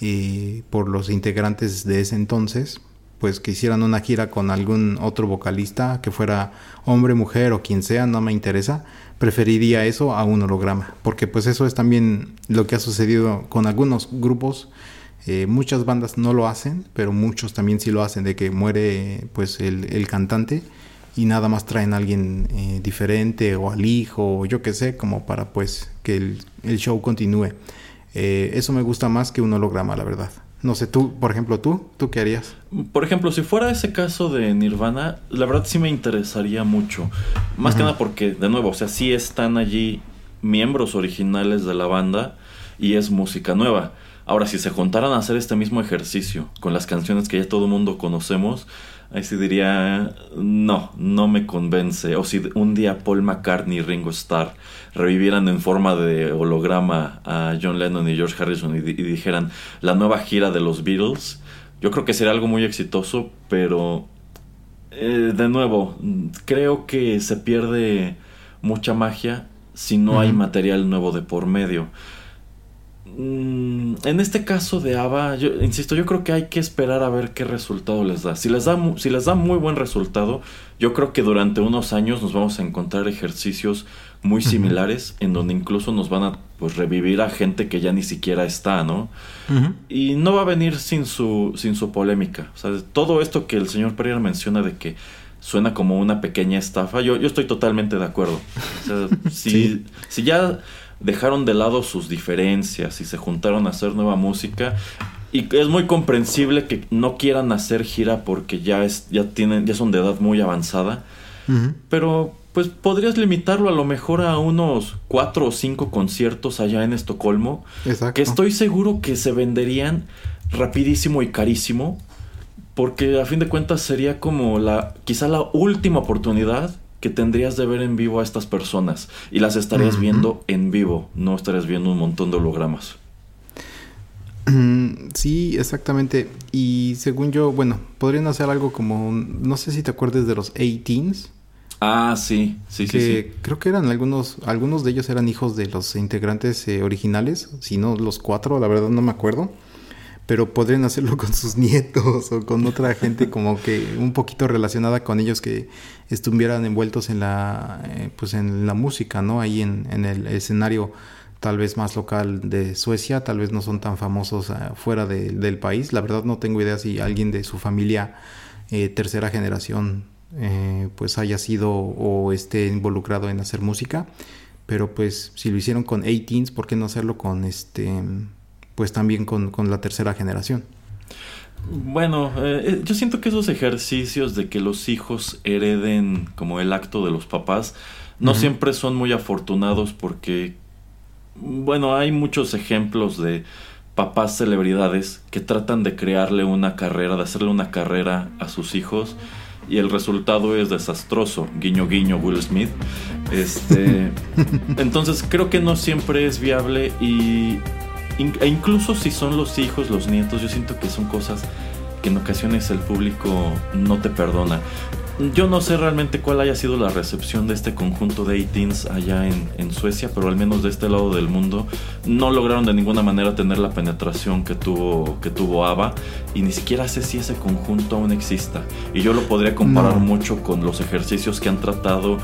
eh, por los integrantes de ese entonces, pues que hicieran una gira con algún otro vocalista, que fuera hombre, mujer o quien sea, no me interesa, preferiría eso a un holograma, porque pues eso es también lo que ha sucedido con algunos grupos. Eh, muchas bandas no lo hacen, pero muchos también sí lo hacen, de que muere pues el, el cantante y nada más traen a alguien eh, diferente o al hijo o yo qué sé, como para pues que el, show continúe. Eh, eso me gusta más que un holograma, la verdad. No sé, tú, por ejemplo, tú, ¿tú qué harías? Por ejemplo, si fuera ese caso de Nirvana, la verdad sí me interesaría mucho. Más que nada porque, de nuevo, o sea, sí están allí miembros originales de la banda y es música nueva. Ahora, si se juntaran a hacer este mismo ejercicio con las canciones que ya todo el mundo conocemos, Ahí sí diría, no, no me convence. O si un día Paul McCartney y Ringo Starr revivieran en forma de holograma a John Lennon y George Harrison y, dijeran la nueva gira de los Beatles, yo creo que sería algo muy exitoso, pero eh, de nuevo, creo que se pierde mucha magia si no hay material nuevo de por medio. Mm, en este caso de ABBA, yo insisto, yo creo que hay que esperar a ver qué resultado les da. Si les da, si les da muy buen resultado, yo creo que durante unos años nos vamos a encontrar ejercicios muy similares en donde incluso nos van a pues, revivir a gente que ya ni siquiera está, ¿no? Y no va a venir sin su, sin su polémica. O sea, todo esto que el señor Pereira menciona de que suena como una pequeña estafa, yo, yo estoy totalmente de acuerdo. O sea, si, si ya dejaron de lado sus diferencias y se juntaron a hacer nueva música. Y es muy comprensible que no quieran hacer gira porque ya es, ya tienen, ya son de edad muy avanzada. Pero pues podrías limitarlo a lo mejor a unos cuatro o cinco conciertos allá en Estocolmo. Que estoy seguro que se venderían rapidísimo y carísimo. Porque a fin de cuentas sería como la, quizá la última oportunidad que tendrías de ver en vivo a estas personas y las estarías viendo en vivo, no estarías viendo un montón de hologramas. Mm, sí, exactamente. Y según yo, bueno, podrían hacer algo como, no sé si te acuerdas de los 18s. Ah, sí, sí, sí, sí. Creo que eran algunos, algunos de ellos eran hijos de los integrantes eh, originales, si no los cuatro, la verdad no me acuerdo pero podrían hacerlo con sus nietos o con otra gente como que un poquito relacionada con ellos que estuvieran envueltos en la, eh, pues en la música, ¿no? Ahí en, en, el escenario tal vez más local de Suecia, tal vez no son tan famosos uh, fuera de, del país. La verdad no tengo idea si alguien de su familia eh, tercera generación eh, pues haya sido o esté involucrado en hacer música. Pero pues si lo hicieron con 18 ¿por qué no hacerlo con este pues también con, con la tercera generación? Bueno, eh, yo siento que esos ejercicios de que los hijos hereden como el acto de los papás no uh -huh. siempre son muy afortunados porque, bueno, hay muchos ejemplos de papás celebridades que tratan de crearle una carrera, de hacerle una carrera a sus hijos y el resultado es desastroso. Guiño, guiño, Will Smith. Este, entonces creo que no siempre es viable y e incluso si son los hijos, los nietos, yo siento que son cosas que en ocasiones el público no te perdona. Yo no sé realmente cuál haya sido la recepción de este conjunto de 18s allá en, en, Suecia, pero al menos de este lado del mundo no lograron de ninguna manera tener la penetración que tuvo, que tuvo ABBA y ni siquiera sé si ese conjunto aún exista. Y yo lo podría comparar no. mucho con los ejercicios que han tratado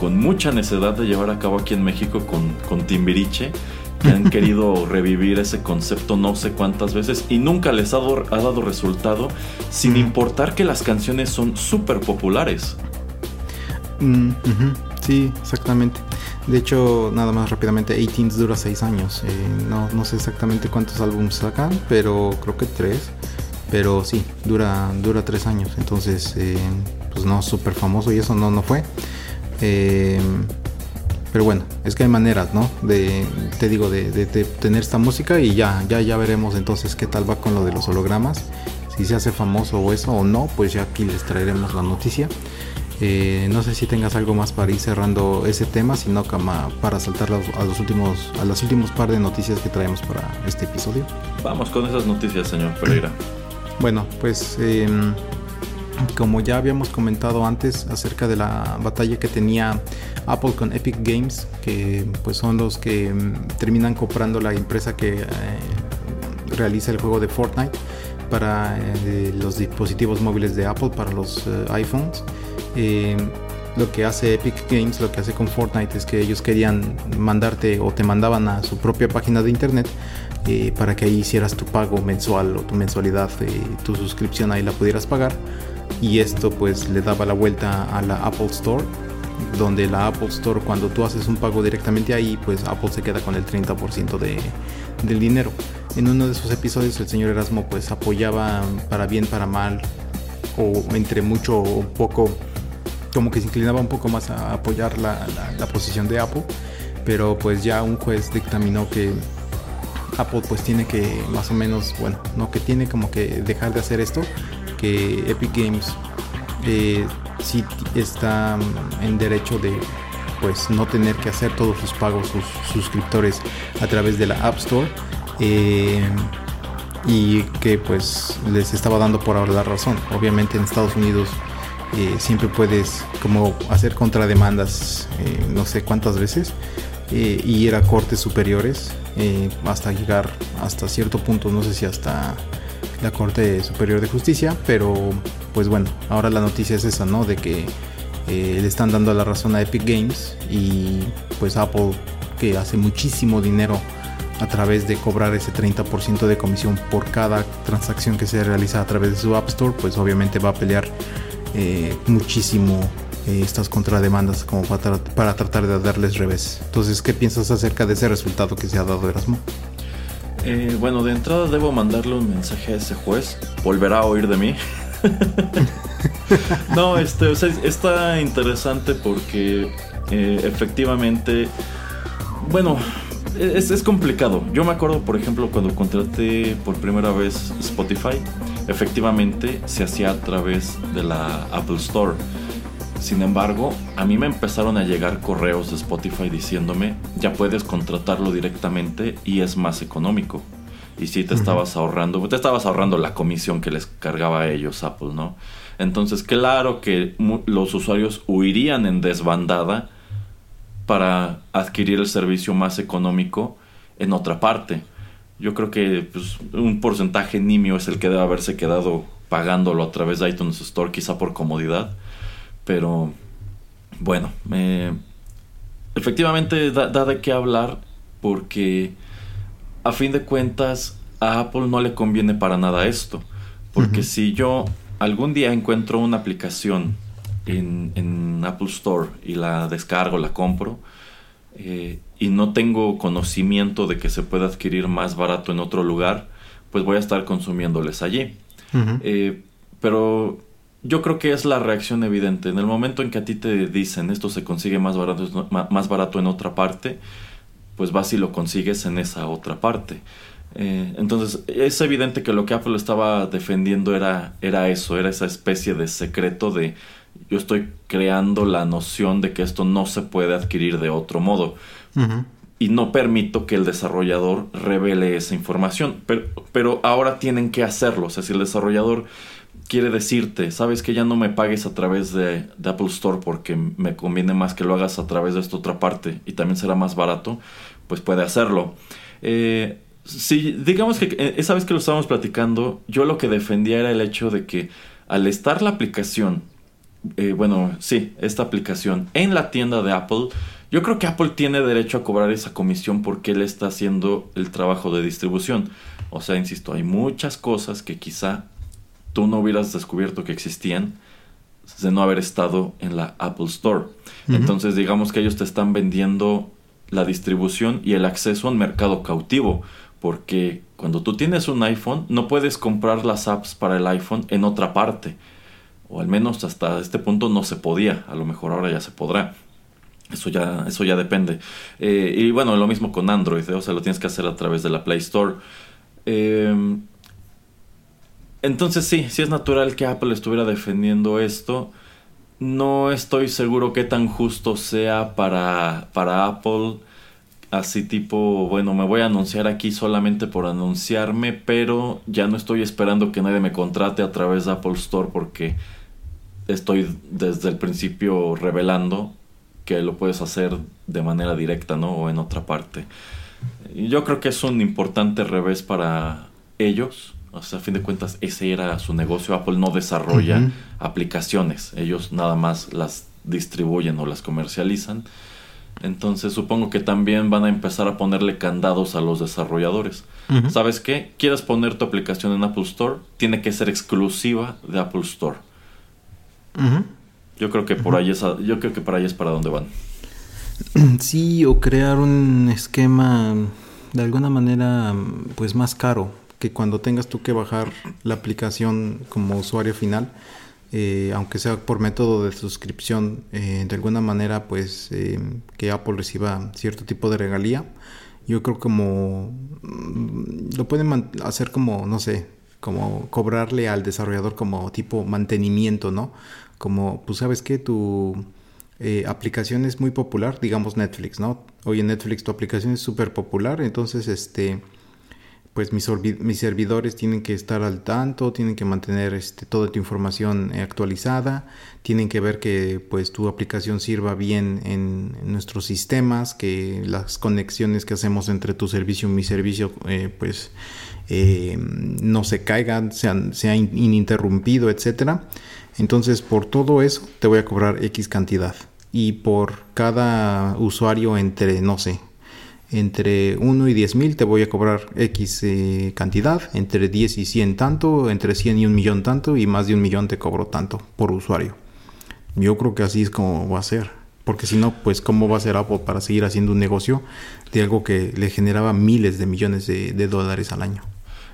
con mucha necedad de llevar a cabo aquí en México con, con Timbiriche que han querido revivir ese concepto no sé cuántas veces y nunca les ha dado, ha dado resultado sin importar que las canciones son súper populares. Mm, uh -huh. Sí, exactamente. De hecho, nada más rápidamente, 18 dura 6 años. Eh, no, no sé exactamente cuántos álbumes sacan, pero creo que 3. Pero sí, dura, dura 3 años. Entonces, eh, pues no, súper famoso y eso no, no fue. Eh, pero bueno, es que hay maneras, ¿no? De, te digo, de, de, de, tener esta música y ya, ya, ya veremos entonces qué tal va con lo de los hologramas. Si se hace famoso o eso o no, pues ya aquí les traeremos la noticia. Eh, no sé si tengas algo más para ir cerrando ese tema, sino para saltar a los últimos, a los últimos par de noticias que traemos para este episodio. Vamos con esas noticias, señor Pereira. Bueno, pues eh, como ya habíamos comentado antes acerca de la batalla que tenía Apple con Epic Games, que pues son los que mm, terminan comprando la empresa que eh, realiza el juego de Fortnite para eh, los dispositivos móviles de Apple, para los eh, iPhones. lo que hace Epic Games, lo que hace con Fortnite es que ellos querían mandarte o te mandaban a su propia página de internet para que ahí hicieras tu pago mensual o tu mensualidad, tu suscripción ahí la pudieras pagar. Y esto pues le daba la vuelta a la Apple Store, donde la Apple Store cuando tú haces un pago directamente ahí, pues Apple se queda con el 30% de, del dinero. En uno de esos episodios el señor Erasmo pues apoyaba para bien, para mal, o entre mucho o poco, como que se inclinaba un poco más a apoyar la, la, la posición de Apple. Pero pues ya un juez dictaminó que Apple pues tiene que más o menos, bueno, no que tiene como que dejar de hacer esto, que Epic Games eh, sí está en derecho de pues no tener que hacer todos sus pagos, sus suscriptores a través de la App Store. Eh, y que pues les estaba dando por ahora la razón. Obviamente en Estados Unidos eh, siempre puedes como hacer contrademandas no sé cuántas veces eh, y ir a cortes superiores hasta llegar hasta cierto punto, no sé si hasta la Corte Superior de Justicia, pero pues bueno, ahora la noticia es esa, ¿no? De que eh, le están dando la razón a Epic Games y pues Apple que hace muchísimo dinero a través de cobrar ese 30% de comisión por cada transacción que se realiza a través de su App Store, pues obviamente va a pelear eh, muchísimo eh, estas contrademandas como para, para, tratar de darles revés. Entonces, ¿qué piensas acerca de ese resultado que se ha dado Erasmo? Eh, bueno, de entrada debo mandarle un mensaje a ese juez. Volverá a oír de mí. no, este, o sea, está interesante porque eh, efectivamente, bueno, es, es, complicado. Yo me acuerdo, por ejemplo, cuando contraté por primera vez Spotify, efectivamente se hacía a través de la Apple Store. Sin embargo, a mí me empezaron a llegar correos de Spotify diciéndome, ya puedes contratarlo directamente y es más económico. Y si sí te uh -huh. estabas ahorrando, te estabas ahorrando la comisión que les cargaba a ellos Apple, ¿no? Entonces, claro que los usuarios huirían en desbandada para adquirir el servicio más económico en otra parte. Yo creo que pues, un porcentaje nimio es el que debe haberse quedado pagándolo a través de iTunes Store, quizá por comodidad. Pero bueno, efectivamente da, da, de qué hablar porque a fin de cuentas a Apple no le conviene para nada esto. Porque si yo algún día encuentro una aplicación en, en, Apple Store y la descargo, la compro, eh, y no tengo conocimiento de que se puede adquirir más barato en otro lugar, pues voy a estar consumiéndoles allí. Eh, pero yo creo que es la reacción evidente. En el momento en que a ti te dicen esto se consigue más barato, más barato en otra parte, pues vas y lo consigues en esa otra parte. Eh, entonces es evidente que lo que Apple estaba defendiendo era, era eso, era esa especie de secreto de yo estoy creando la noción de que esto no se puede adquirir de otro modo. Y no permito que el desarrollador revele esa información. Pero, pero ahora tienen que hacerlo. O sea, si el desarrollador quiere decirte, sabes que ya no me pagues a través de, Apple Store porque me conviene más que lo hagas a través de esta otra parte y también será más barato, pues puede hacerlo. Eh, Sí, digamos que eh, esa vez que lo estábamos platicando, yo lo que defendía era el hecho de que al estar la aplicación, eh, bueno, sí, esta aplicación en la tienda de Apple, yo creo que Apple tiene derecho a cobrar esa comisión porque él está haciendo el trabajo de distribución. O sea, insisto, hay muchas cosas que quizá tú no hubieras descubierto que existían de no haber estado en la Apple Store. Entonces, digamos que ellos te están vendiendo la distribución y el acceso a un mercado cautivo porque cuando tú tienes un iPhone no puedes comprar las apps para el iPhone en otra parte. O al menos hasta este punto no se podía. A lo mejor ahora ya se podrá. Eso ya, eso ya depende. Eh, y bueno, lo mismo con Android. ¿eh? O sea, lo tienes que hacer a través de la Play Store. Em, entonces sí, sí es natural que Apple estuviera defendiendo esto. No estoy seguro qué tan justo sea para, para Apple así tipo, bueno, me voy a anunciar aquí solamente por anunciarme, pero ya no estoy esperando que nadie me contrate a través de Apple Store porque estoy desde el principio revelando que lo puedes hacer de manera directa, ¿no? O en otra parte. Yo creo que es un importante revés para ellos. O sea, a fin de cuentas, ese era su negocio. Apple no desarrolla aplicaciones. Ellos nada más las distribuyen o las comercializan. Entonces supongo que también van a empezar a ponerle candados a los desarrolladores. ¿Sabes qué? ¿Quieres poner tu aplicación en Apple Store? Tiene que ser exclusiva de Apple Store. Yo creo que por ahí es yo creo que por ahí es para donde van. Sí, o crear un esquema de alguna manera pues más caro que cuando tengas tú que bajar la aplicación como usuario final eh, aunque sea por método de suscripción, eh, de alguna manera, pues eh, que Apple reciba cierto tipo de regalía. Yo creo como mm, lo pueden hacer como, no sé, como cobrarle al desarrollador como tipo mantenimiento, ¿no? Como, pues sabes que tu aplicación es muy popular, digamos Netflix, ¿no? Hoy en Netflix tu aplicación es súper popular, entonces este pues mis, mis, servidores tienen que estar al tanto, tienen que mantener este, toda tu información eh, actualizada, tienen que ver que pues tu aplicación sirva bien en, nuestros sistemas, que las conexiones que hacemos entre tu servicio y mi servicio eh, pues eh, no se caigan, sean, sea ininterrumpido, etcétera. Entonces por todo eso te voy a cobrar X cantidad y por cada usuario entre, no sé, entre 1 y 10 mil te voy a cobrar X eh, cantidad, entre 10 y 100 tanto, entre 100 y un millón tanto y más de un millón te cobro tanto por usuario. Yo creo que así es como va a ser. Porque si no, pues cómo va a ser Apple para seguir haciendo un negocio de algo que le generaba miles de millones de, de dólares al año.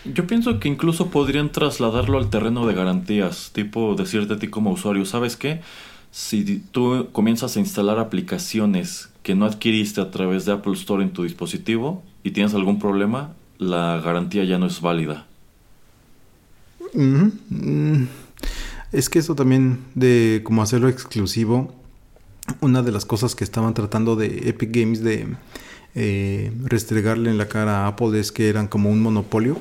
Yo pienso que incluso podrían trasladarlo al terreno de garantías, tipo decirte a ti como usuario, ¿sabes qué? Si tú comienzas a instalar aplicaciones que no adquiriste a través de Apple Store en tu dispositivo y tienes algún problema, la garantía ya no es válida. Mm, es que eso también de como hacerlo exclusivo, una de las cosas que estaban tratando de Epic Games de eh, restregarle en la cara a Apple es que eran como un monopolio.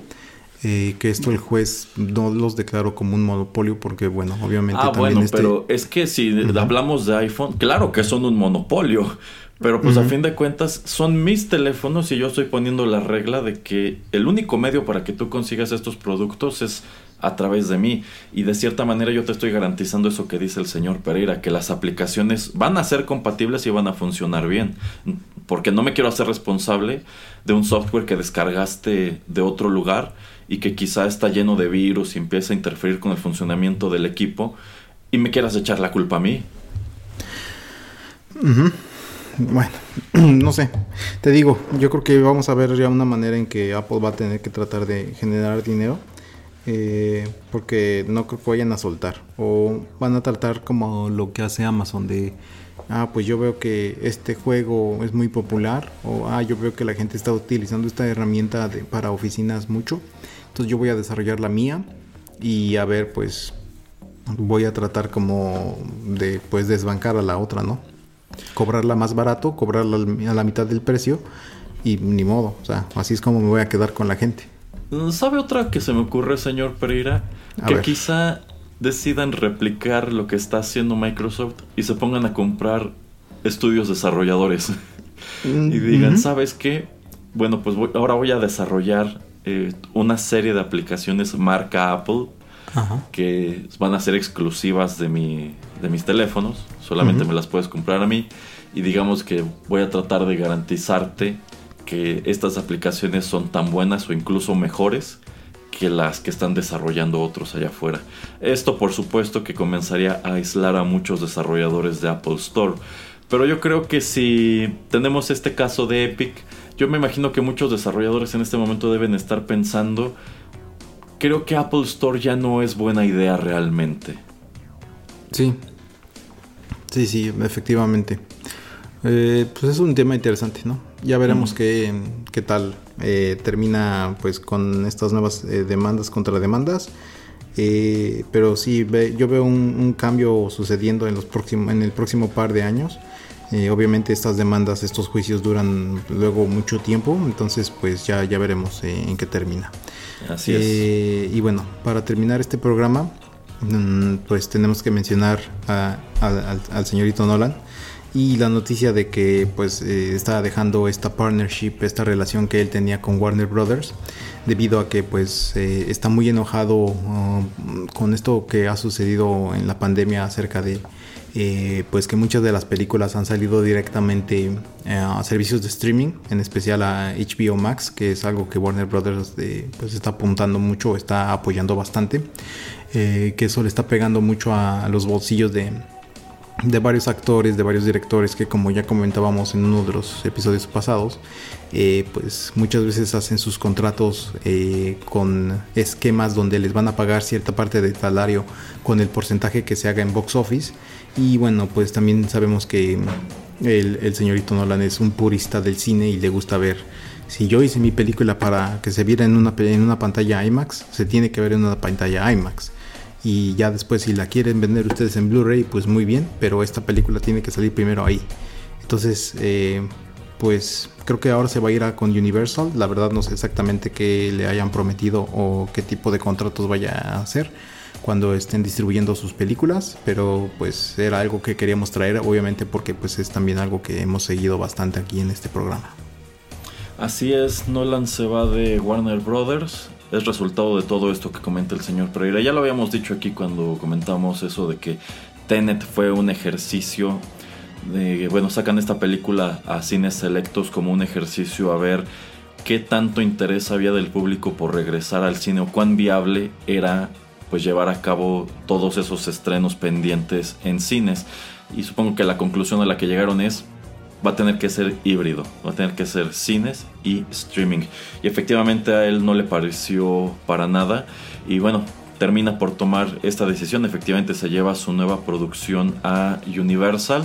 Eh, que esto el juez no los declaró como un monopolio porque, bueno, obviamente... Ah, bueno, este pero es que si hablamos de iPhone, claro que son un monopolio, Pero pues a fin de cuentas son mis teléfonos y yo estoy poniendo la regla de que el único medio para que tú consigas estos productos es a través de mí. Y de cierta manera yo te estoy garantizando eso que dice el señor Pereira, que las aplicaciones van a ser compatibles y van a funcionar bien. Porque no me quiero hacer responsable de un software que descargaste de otro lugar y que quizá está lleno de virus y empieza a interferir con el funcionamiento del equipo y me quieras echar la culpa a mí. Bueno, no sé. Te digo, yo creo que vamos a ver ya una manera en que Apple va a tener que tratar de generar dinero eh, porque no creo que vayan a soltar o van a tratar como lo que hace Amazon de ah pues yo veo que este juego es muy popular o ah yo veo que la gente está utilizando esta herramienta para oficinas mucho entonces yo voy a desarrollar la mía y a ver pues voy a tratar como de pues desbancar a la otra no cobrarla más barato cobrarla a la mitad del precio y ni modo o sea así es como me voy a quedar con la gente ¿Sabe otra que se me ocurre, señor Pereira? que quizá decidan replicar lo que está haciendo Microsoft y se pongan a comprar estudios desarrolladores. Mm, y digan, ¿sabes qué? Bueno, pues ahora voy a desarrollar eh, una serie de aplicaciones marca Apple que van a ser exclusivas de, mi, de mis teléfonos. Solamente me las puedes comprar a mí. Y digamos que voy a tratar de garantizarte que estas aplicaciones son tan buenas o incluso mejores que las que están desarrollando otros allá afuera. Esto por supuesto que comenzaría a aislar a muchos desarrolladores de Apple Store. Pero yo creo que si tenemos este caso de Epic, yo me imagino que muchos desarrolladores en este momento deben estar pensando, creo que Apple Store ya no es buena idea realmente. Sí, sí, sí, efectivamente. Eh, pues es un tema interesante, ¿no? Ya veremos qué, qué, tal eh, termina pues con estas nuevas eh, demandas contra demandas. pero sí, yo veo un, cambio sucediendo en, los próximos, en el próximo par de años. obviamente estas demandas, estos juicios duran luego mucho tiempo, entonces pues ya, ya veremos en qué termina. Así es. Y bueno, para terminar este programa, mm, pues tenemos que mencionar al señorito Nolan y la noticia de que pues eh, está dejando esta partnership, esta relación que él tenía con Warner Brothers, debido a que pues eh, está muy enojado um, con esto que ha sucedido en la pandemia acerca de eh, pues que muchas de las películas han salido directamente a servicios de streaming, en especial a HBO Max, que es algo que Warner Brothers pues está apuntando mucho, está apoyando bastante, que eso le está pegando mucho a los bolsillos de de varios actores, de varios directores que como ya comentábamos en uno de los episodios pasados, eh, pues muchas veces hacen sus contratos eh, con esquemas donde les van a pagar cierta parte del salario con el porcentaje que se haga en box office. Y bueno, pues también sabemos que el, señorito Nolan es un purista del cine y le gusta ver si yo hice mi película para que se viera en una, en una pantalla IMAX, se tiene que ver en una pantalla IMAX y ya después si la quieren vender ustedes en Blu-ray pues muy bien pero esta película tiene que salir primero ahí. Entonces eh, pues creo que ahora se va a ir a con Universal. La verdad no sé exactamente qué le hayan prometido o qué tipo de contratos vaya a hacer cuando estén distribuyendo sus películas pero pues era algo que queríamos traer obviamente porque pues es también algo que hemos seguido bastante aquí en este programa. Así es, Nolan se va de Warner Brothers es resultado de todo esto que comenta el señor Pereira. Ya lo habíamos dicho aquí cuando comentamos eso de que Tenet fue un ejercicio de, bueno, sacan esta película a cines selectos como un ejercicio a ver qué tanto interés había del público por regresar al cine o cuán viable era pues llevar a cabo todos esos estrenos pendientes en cines. Y supongo que la conclusión a la que llegaron es va a tener que ser híbrido, va a tener que ser cines y streaming. Y efectivamente a él no le pareció para nada. Y bueno, termina por tomar esta decisión. Efectivamente se lleva su nueva producción a Universal.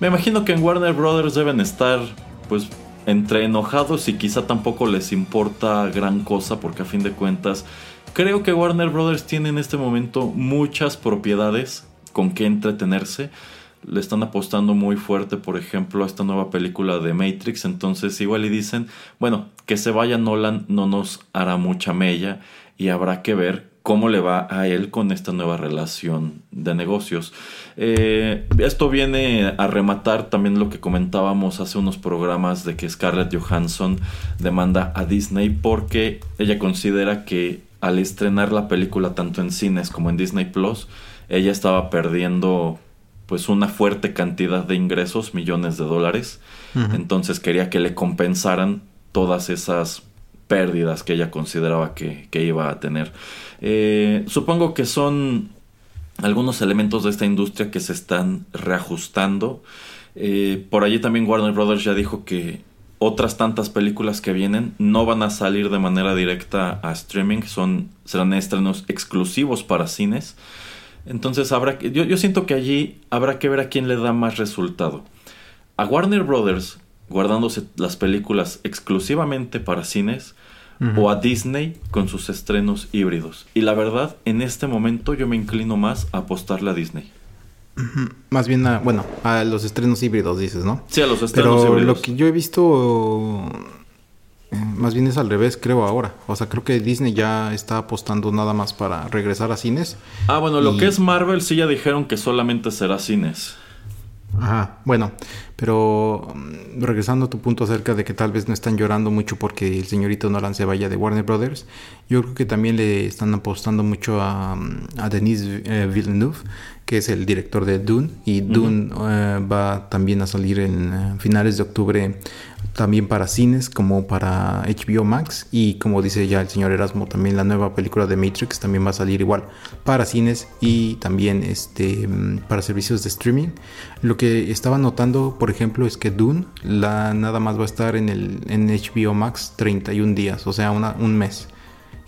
Me imagino que en Warner Brothers deben estar pues entre enojados y quizá tampoco les importa gran cosa porque a fin de cuentas creo que Warner Brothers tiene en este momento muchas propiedades con que entretenerse le están apostando muy fuerte, por ejemplo, a esta nueva película de Matrix. Entonces, igual y dicen, bueno, que se vaya Nolan no nos hará mucha mella y habrá que ver cómo le va a él con esta nueva relación de negocios. Eh, esto viene a rematar también lo que comentábamos hace unos programas de que Scarlett Johansson demanda a Disney porque ella considera que al estrenar la película tanto en cines como en Disney Plus, ella estaba perdiendo pues una fuerte cantidad de ingresos, millones de dólares. Entonces quería que le compensaran todas esas pérdidas que ella consideraba que, iba a tener. Eh, supongo que son algunos elementos de esta industria que se están reajustando. Eh, por allí también Warner Brothers ya dijo que otras tantas películas que vienen no van a salir de manera directa a streaming, son, serán estrenos exclusivos para cines. Entonces habrá que, yo, yo siento que allí habrá que ver a quién le da más resultado. A Warner Brothers, guardándose las películas exclusivamente para cines, o a Disney con sus estrenos híbridos. Y la verdad, en este momento yo me inclino más a apostarle a Disney. Más bien a, bueno, a los estrenos híbridos, dices, ¿no? Sí, a los estrenos Pero Lo que yo he visto más bien es al revés, creo ahora. O sea, creo que Disney ya está apostando nada más para regresar a cines. Ah, bueno, lo que es Marvel sí ya dijeron que solamente será cines. Ajá, bueno, pero mm, regresando a tu punto acerca de que tal vez no están llorando mucho porque el señorito Nolan se vaya de Warner Brothers, yo creo que también le están apostando mucho a, mm, a Denis eh, Villeneuve, que es el director de Dune, y Dune eh, va también a salir en finales de octubre también para cines como para HBO Max. Y como dice ya el señor Erasmo también la nueva película de Matrix también va a salir igual para cines y también este mm, para servicios de streaming. Lo que estaba notando por ejemplo es que Dune la nada más va a estar en el en HBO Max 31 días o sea un mes.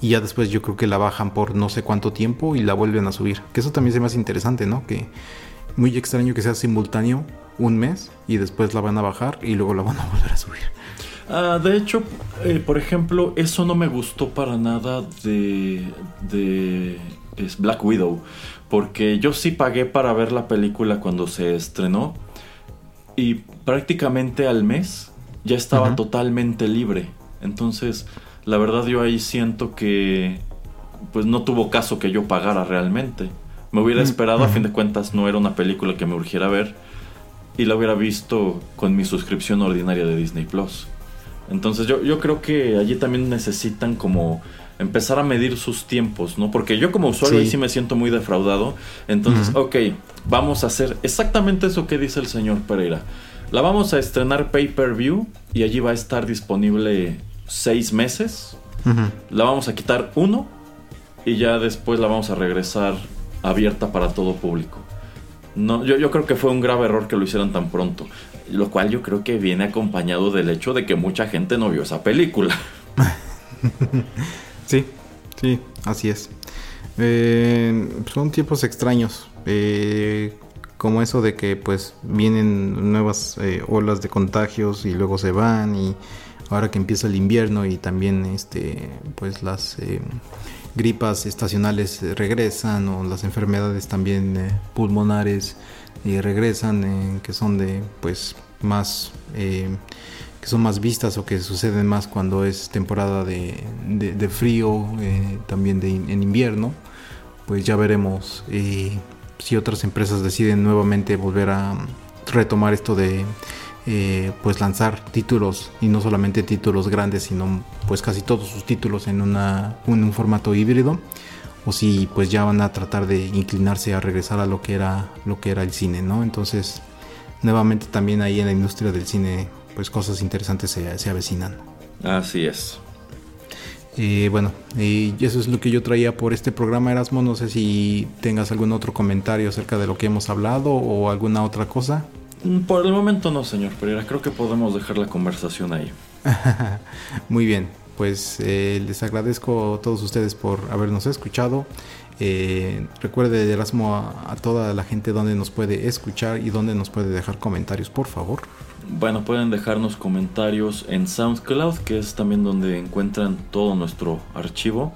Y ya después yo creo que la bajan por no sé cuánto tiempo y la vuelven a subir. Que eso también se me hace interesante no que muy extraño que sea simultáneo un mes y después la van a bajar y luego la van a volver a subir. Ah, de hecho, eh, por ejemplo, eso no me gustó para nada de, de Black Widow. Porque yo sí pagué para ver la película cuando se estrenó. Y prácticamente al mes ya estaba totalmente libre. Entonces, la verdad yo ahí siento que pues no tuvo caso que yo pagara realmente. Me hubiera esperado, a fin de cuentas no era una película que me urgiera ver y la hubiera visto con mi suscripción ordinaria de Disney Plus. Entonces yo, yo creo que allí también necesitan como empezar a medir sus tiempos, ¿no? Porque yo como usuario sí. ahí sí me siento muy defraudado. Entonces, ok, vamos a hacer exactamente eso que dice el señor Pereira. La vamos a estrenar pay-per-view y allí va a estar disponible seis meses. La vamos a quitar uno y ya después la vamos a regresar abierta para todo público. No, yo, yo creo que fue un grave error que lo hicieran tan pronto. Lo cual yo creo que viene acompañado del hecho de que mucha gente no vio esa película. sí, sí, así es. Eh, son tiempos extraños. Eh, como eso de que pues vienen nuevas eh, olas de contagios y luego se van y ahora que empieza el invierno y también este pues las gripas estacionales eh, regresan o las enfermedades también eh, pulmonares eh, regresan que son de pues más que son más vistas o que suceden más cuando es temporada de, de, frío también de, en invierno pues ya veremos si otras empresas deciden nuevamente volver a retomar esto de eh, pues lanzar títulos y no solamente títulos grandes sino pues casi todos sus títulos en, una, un formato híbrido o si pues ya van a tratar de inclinarse a regresar a lo que era lo que era el cine no entonces nuevamente también ahí en la industria del cine pues cosas interesantes se, se avecinan así es eh, bueno, y eso es lo que yo traía por este programa Erasmo. No sé si tengas algún otro comentario acerca de lo que hemos hablado o alguna otra cosa. Mm, por el momento no, señor Pereira. Creo que podemos dejar la conversación ahí. Muy bien. Pues eh, les agradezco a todos ustedes por habernos escuchado. Eh, recuerde, Erasmo, a, a, toda la gente donde nos puede escuchar y donde nos puede dejar comentarios, por favor. Bueno, pueden dejarnos comentarios en SoundCloud, que es también donde encuentran todo nuestro archivo.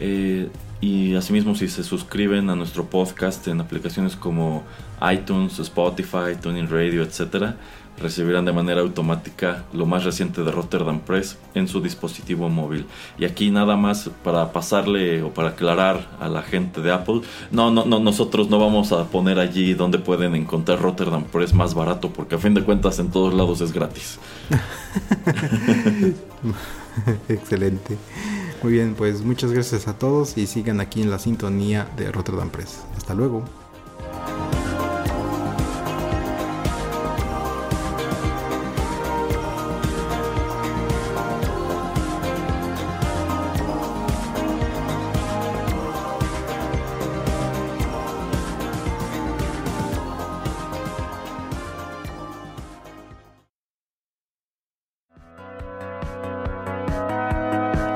Eh, Y asimismo si se suscriben a nuestro podcast en aplicaciones como iTunes, Spotify, Tuning Radio, etc., recibirán de manera automática lo más reciente de Rotterdam Press en su dispositivo móvil. Y aquí nada más para pasarle o para aclarar a la gente de Apple, no, no, no, nosotros no vamos a poner allí donde pueden encontrar Rotterdam Press más barato, porque a fin de cuentas en todos lados es gratis. Excelente. Muy bien, pues muchas gracias a todos y sigan aquí en la sintonía de Rotterdam Press. Hasta luego.